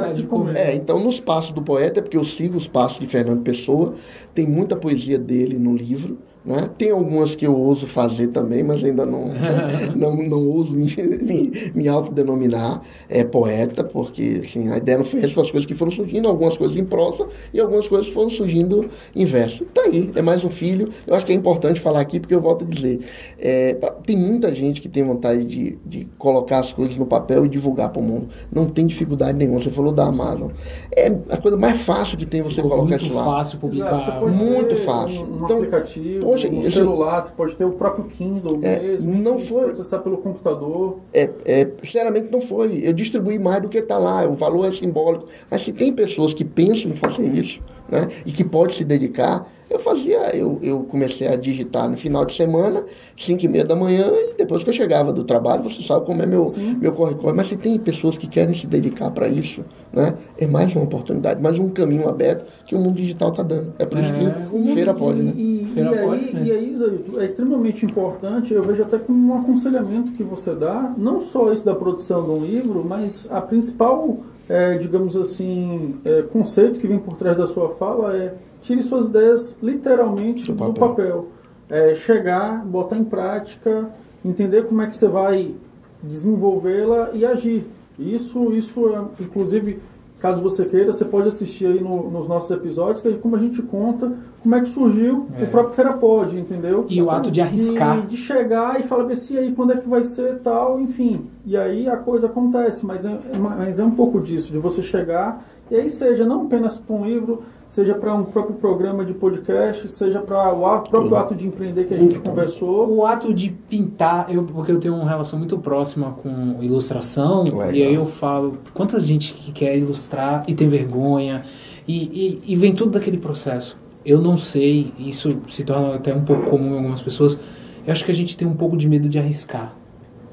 é, então, nos passos do poeta, porque eu sigo os passos de Fernando Pessoa, tem muita poesia dele no livro. Né? Tem algumas que eu ouso fazer também, mas ainda não, não, não ouso me, me, me autodenominar é, poeta, porque assim, a ideia não foi essa, as coisas que foram surgindo, algumas coisas em prosa e algumas coisas foram surgindo em verso. Está aí, é mais um filho. Eu acho que é importante falar aqui, porque eu volto a dizer: é, pra- tem muita gente que tem vontade de, de colocar as coisas no papel e divulgar para o mundo. Não tem dificuldade nenhuma. Você falou da Amazon. É a coisa mais fácil que tem você Ficou colocar muito isso lá. fácil publicar. Exato, você pode Muito fácil. Um, um Então, aplicativo, poxa, no isso- celular, você pode ter o próprio Kindle É, mesmo. não você foi- pode acessar pelo computador. É, é, sinceramente não foi. Eu distribuí mais do que está lá, o valor é simbólico. Mas se tem pessoas que pensam em fazer isso, né, e que pode se dedicar, eu fazia, eu, eu comecei a digitar no final de semana, 5 e meia da manhã, e depois que eu chegava do trabalho, você sabe como é meu, meu corre-corre. Mas se tem pessoas que querem se dedicar para isso, né, é mais uma oportunidade, mais um caminho aberto que o mundo digital está dando. É por isso É, que feira pode, e, né? E, Feira e aí, pode, né? e aí, Isaíto, é extremamente importante, eu vejo até como um aconselhamento que você dá, não só isso da produção de um livro, mas a principal, é, digamos assim, é, conceito que vem por trás da sua fala é tire suas ideias literalmente Do do papel. papel. É, chegar, botar em prática, entender como é que você vai desenvolvê-la e agir. Isso, isso é, inclusive, caso você queira, você pode assistir aí no- nos nossos episódios, que é como a gente conta como é que surgiu É. o próprio Ferapod, entendeu? E o ato de arriscar. De, de chegar e falar assim, e aí, quando é que vai ser tal, enfim. E aí a coisa acontece, mas é, mas é um pouco disso, de você chegar, e aí seja não apenas para um livro, seja para um próprio programa de podcast, seja para o ato, próprio ato de empreender que a gente conversou. O ato de pintar, eu, porque eu tenho uma relação muito próxima com ilustração, Legal. e aí eu falo, quanta gente que quer ilustrar e tem vergonha, e, e, e vem tudo daquele processo. Eu não sei, isso se torna até um pouco comum em algumas pessoas, eu acho que a gente tem um pouco de medo de arriscar.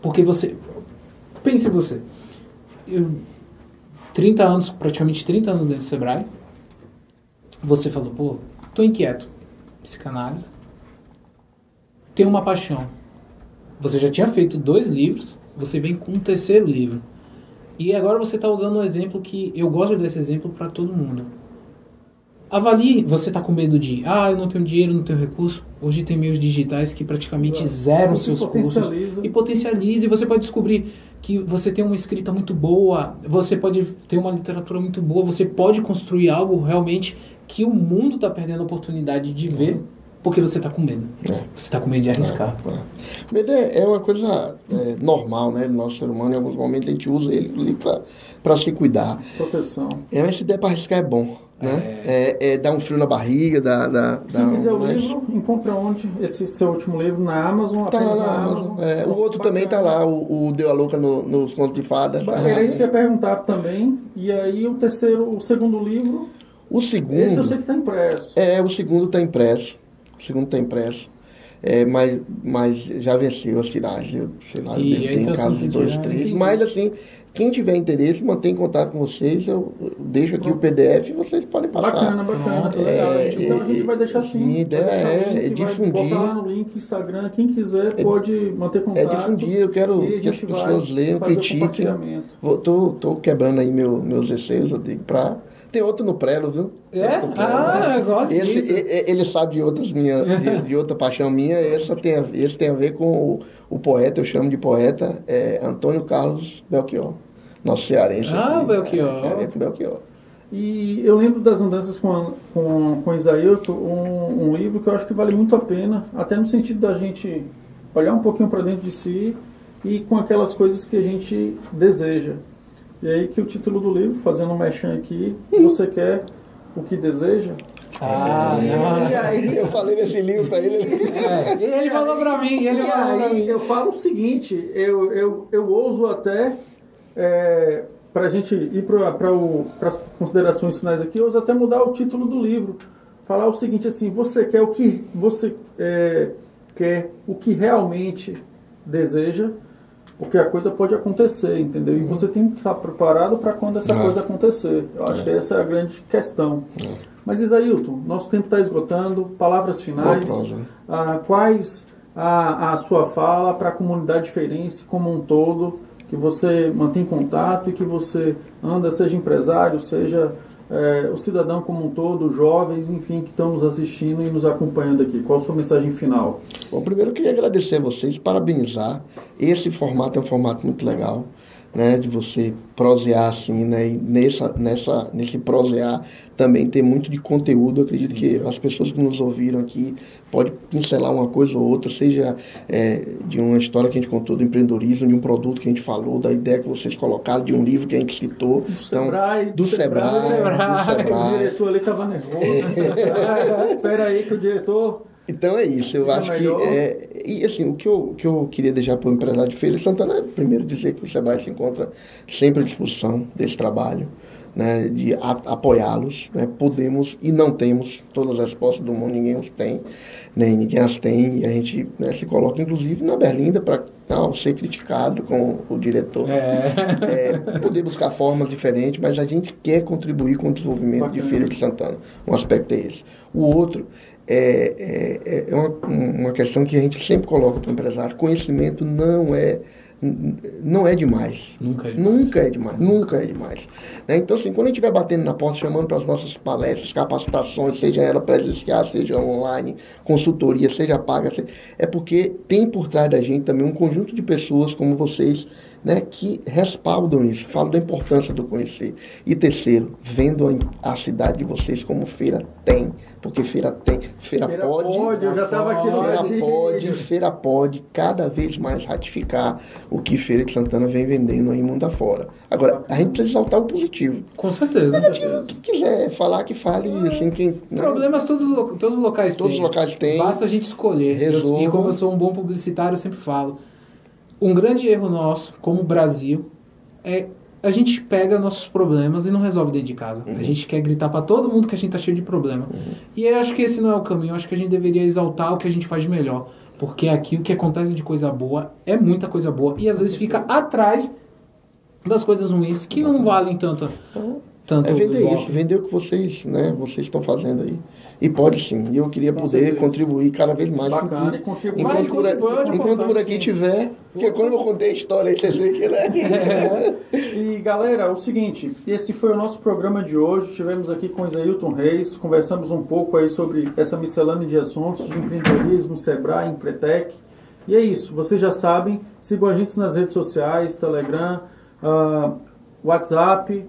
Porque você. Pense você. Eu, 30 anos, praticamente 30 anos dentro do Sebrae. Você falou, pô, tô inquieto. Psicanálise. Tenho uma paixão. Você já tinha feito dois livros, você vem com um terceiro livro. E agora você está usando um exemplo que eu gosto desse exemplo para todo mundo. Avalie, você está com medo de, ah, eu não tenho dinheiro, não tenho recurso. Hoje tem meios digitais que praticamente zeram seus custos potencializa. e potencialize. Você pode descobrir que você tem uma escrita muito boa, você pode ter uma literatura muito boa, você pode construir algo realmente que o mundo está perdendo a oportunidade de ver porque você está com medo. É. Você está com medo de arriscar. É. Medo é, é uma coisa é, normal, né? Nosso ser humano, em alguns momentos a gente usa ele para se cuidar. Proteção. É, mas se der para arriscar é bom, né? É, é dar um frio na barriga, dá, dá, dá Quem quiser o mas- livro, encontra onde? Esse seu último livro na Amazon, Tá lá na na Amazon. Amazon. É, o outro também tá bacana. lá, o, o Deu a Louca no- nos contos de fadas. tá Era isso que eu ia perguntar também. E aí o terceiro, o segundo livro, O segundo. esse eu sei que está impresso. É, o segundo está impresso. O segundo está impresso. É, mas, mas já venceu as tiragens. Eu, sei lá, eu devo ter em então casa de dois, três. Mas assim, quem tiver interesse, mantém contato com vocês. Eu deixo aqui o PDF e vocês podem passar. Bacana, bacana. Pronto, legal. É, então a gente vai deixar é, sim. minha ideia é vai difundir. Botar lá no link Instagram. Quem quiser pode manter É contato. difundir, eu quero a que as pessoas leiam, critiquem. compartilhamento. Vou, tô, tô quebrando aí meu, meus receios, pra... Tem outro no Prelo, viu? Tem É? Prelo, Ah, né? eu gosto esse, disso. Ele sabe de outras minhas, de, de outra paixão minha, essa tem a, esse tem a ver com o, o poeta, eu chamo de poeta, é, Antônio Carlos Belchior, nosso cearense. Ah, aqui, Belchior. É, a ver com Belchior. E eu lembro das andanças com, com, com Isaíto, um, um livro que eu acho que vale muito a pena, até no sentido da gente olhar um pouquinho para dentro de si e com aquelas coisas que a gente deseja. E aí que o título do livro, fazendo um mechan aqui, você quer o que deseja? Ah, E não. aí, Eu falei nesse livro pra ele, ele... É, ele falou pra mim, ele e falou pra aí mim. eu falo o seguinte, eu, eu, eu ouso até, é, para a gente ir para as considerações finais aqui, eu ouso até mudar o título do livro. Falar o seguinte assim, você quer o que você é, quer, o que realmente deseja, porque a coisa pode acontecer, entendeu? E você tem que estar preparado para quando essa É. coisa acontecer. Eu acho que essa é a grande questão. Mas Isailton, nosso tempo está esgotando. Palavras finais. Ah, quais a, a sua fala para a comunidade feirense como um todo, que você mantém contato e que você anda, seja empresário, seja eh, o cidadão como um todo, jovens, enfim, que estão nos assistindo e nos acompanhando aqui. Qual a sua mensagem final? Bom, primeiro eu queria agradecer a vocês, parabenizar. Esse formato é um formato muito legal, né? De você prosear assim, né? E nessa, nessa, nesse prosear também tem muito de conteúdo. Eu acredito que as pessoas que nos ouviram aqui podem pincelar uma coisa ou outra, seja é, de uma história que a gente contou do empreendedorismo, de um produto que a gente falou, da ideia que vocês colocaram, de um livro que a gente citou. Do Sebrae, do Sebrae, do Sebrae. O diretor ali estava nervoso. Espera aí que o diretor... Então é isso, eu Fica acho melhor. que. É, e assim, o que eu, que eu queria deixar para o empresário de Feira Santana é primeiro dizer que o Sebrae se encontra sempre à disposição desse trabalho, né, de apoiá-los. Né, podemos e não temos todas as respostas do mundo, ninguém os tem, nem ninguém as tem, e a gente né, se coloca inclusive na berlinda para não ser criticado com o diretor. É. É, poder buscar formas diferentes, mas a gente quer contribuir com o desenvolvimento de Bacana. Feira de Santana. Um aspecto é esse. O outro é, é, é uma, uma questão que a gente sempre coloca para o empresário. Conhecimento não é não é demais. Nunca é demais. Nunca é demais. Nunca é demais. Né? Então, assim, quando a gente estiver batendo na porta, chamando para as nossas palestras, capacitações, seja ela presencial, seja online, consultoria, seja paga, seja... é porque tem por trás da gente também um conjunto de pessoas como vocês né, que respaldam isso, falam da importância do conhecer. E terceiro, vendo a, a cidade de vocês como feira tem. Porque feira tem. Feira, Feira pode. pode, eu já tava aqui no Feira pode, feira pode cada vez mais ratificar o que Feira de Santana vem vendendo aí mundo afora. Agora, a gente precisa exaltar o positivo. Com certeza. Negativo, quem quiser falar que fale, assim, quem. né? Problemas todos, todos os locais Todos têm. os locais têm. Basta a gente escolher. Resolva. e como eu sou um bom publicitário, eu sempre falo. Um grande erro nosso, como Brasil, é a gente pega nossos problemas e não resolve dentro de casa. Uhum. A gente quer gritar pra todo mundo que a gente tá cheio de problema. E eu acho que esse não é o caminho. Eu acho que a gente deveria exaltar o que a gente faz de melhor. Porque aqui o que acontece de coisa boa é muita coisa boa. E às vezes fica atrás das coisas ruins que não valem tanto. tanto É vender isso, vender o que vocês, né, vocês estão fazendo aí. E pode sim. E eu queria Com poder certeza. contribuir cada vez mais Bacana, com que, e contribuir. Vai, enquanto, por, enquanto por aqui sim. tiver. Porque quando eu contei a história vocês veem que né? E galera, o seguinte, esse foi o nosso programa de hoje. Tivemos aqui com Isailton Reis, conversamos um pouco aí sobre essa miscelânea de assuntos de empreendedorismo, Sebrae, Empretec. E é isso, vocês já sabem, sigam a gente nas redes sociais, Telegram, ah, WhatsApp,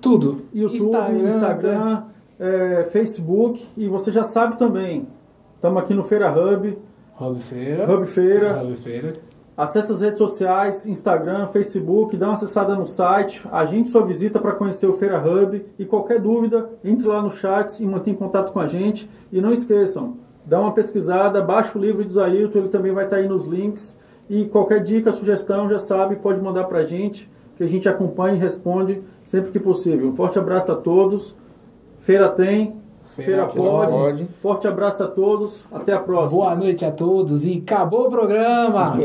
Tudo. YouTube, Instagram, é, Facebook e você já sabe também. Estamos aqui no Feira Hub, Hub Feira. Hub Feira. Hub Feira. Acesse as redes sociais, Instagram, Facebook, dá uma acessada no site, agende sua visita para conhecer o Feira Hub e qualquer dúvida, entre lá no chat e mantenha contato com a gente. E não esqueçam, dá uma pesquisada, baixa o livro de Zailton, ele também vai estar aí nos links. E qualquer dica, sugestão, já sabe, pode mandar para a gente, que a gente acompanha e responde sempre que possível. Um forte abraço a todos. Feira tem, Feira Feira, pode. pode. Forte abraço a todos, até a próxima. Boa noite a todos e acabou o programa!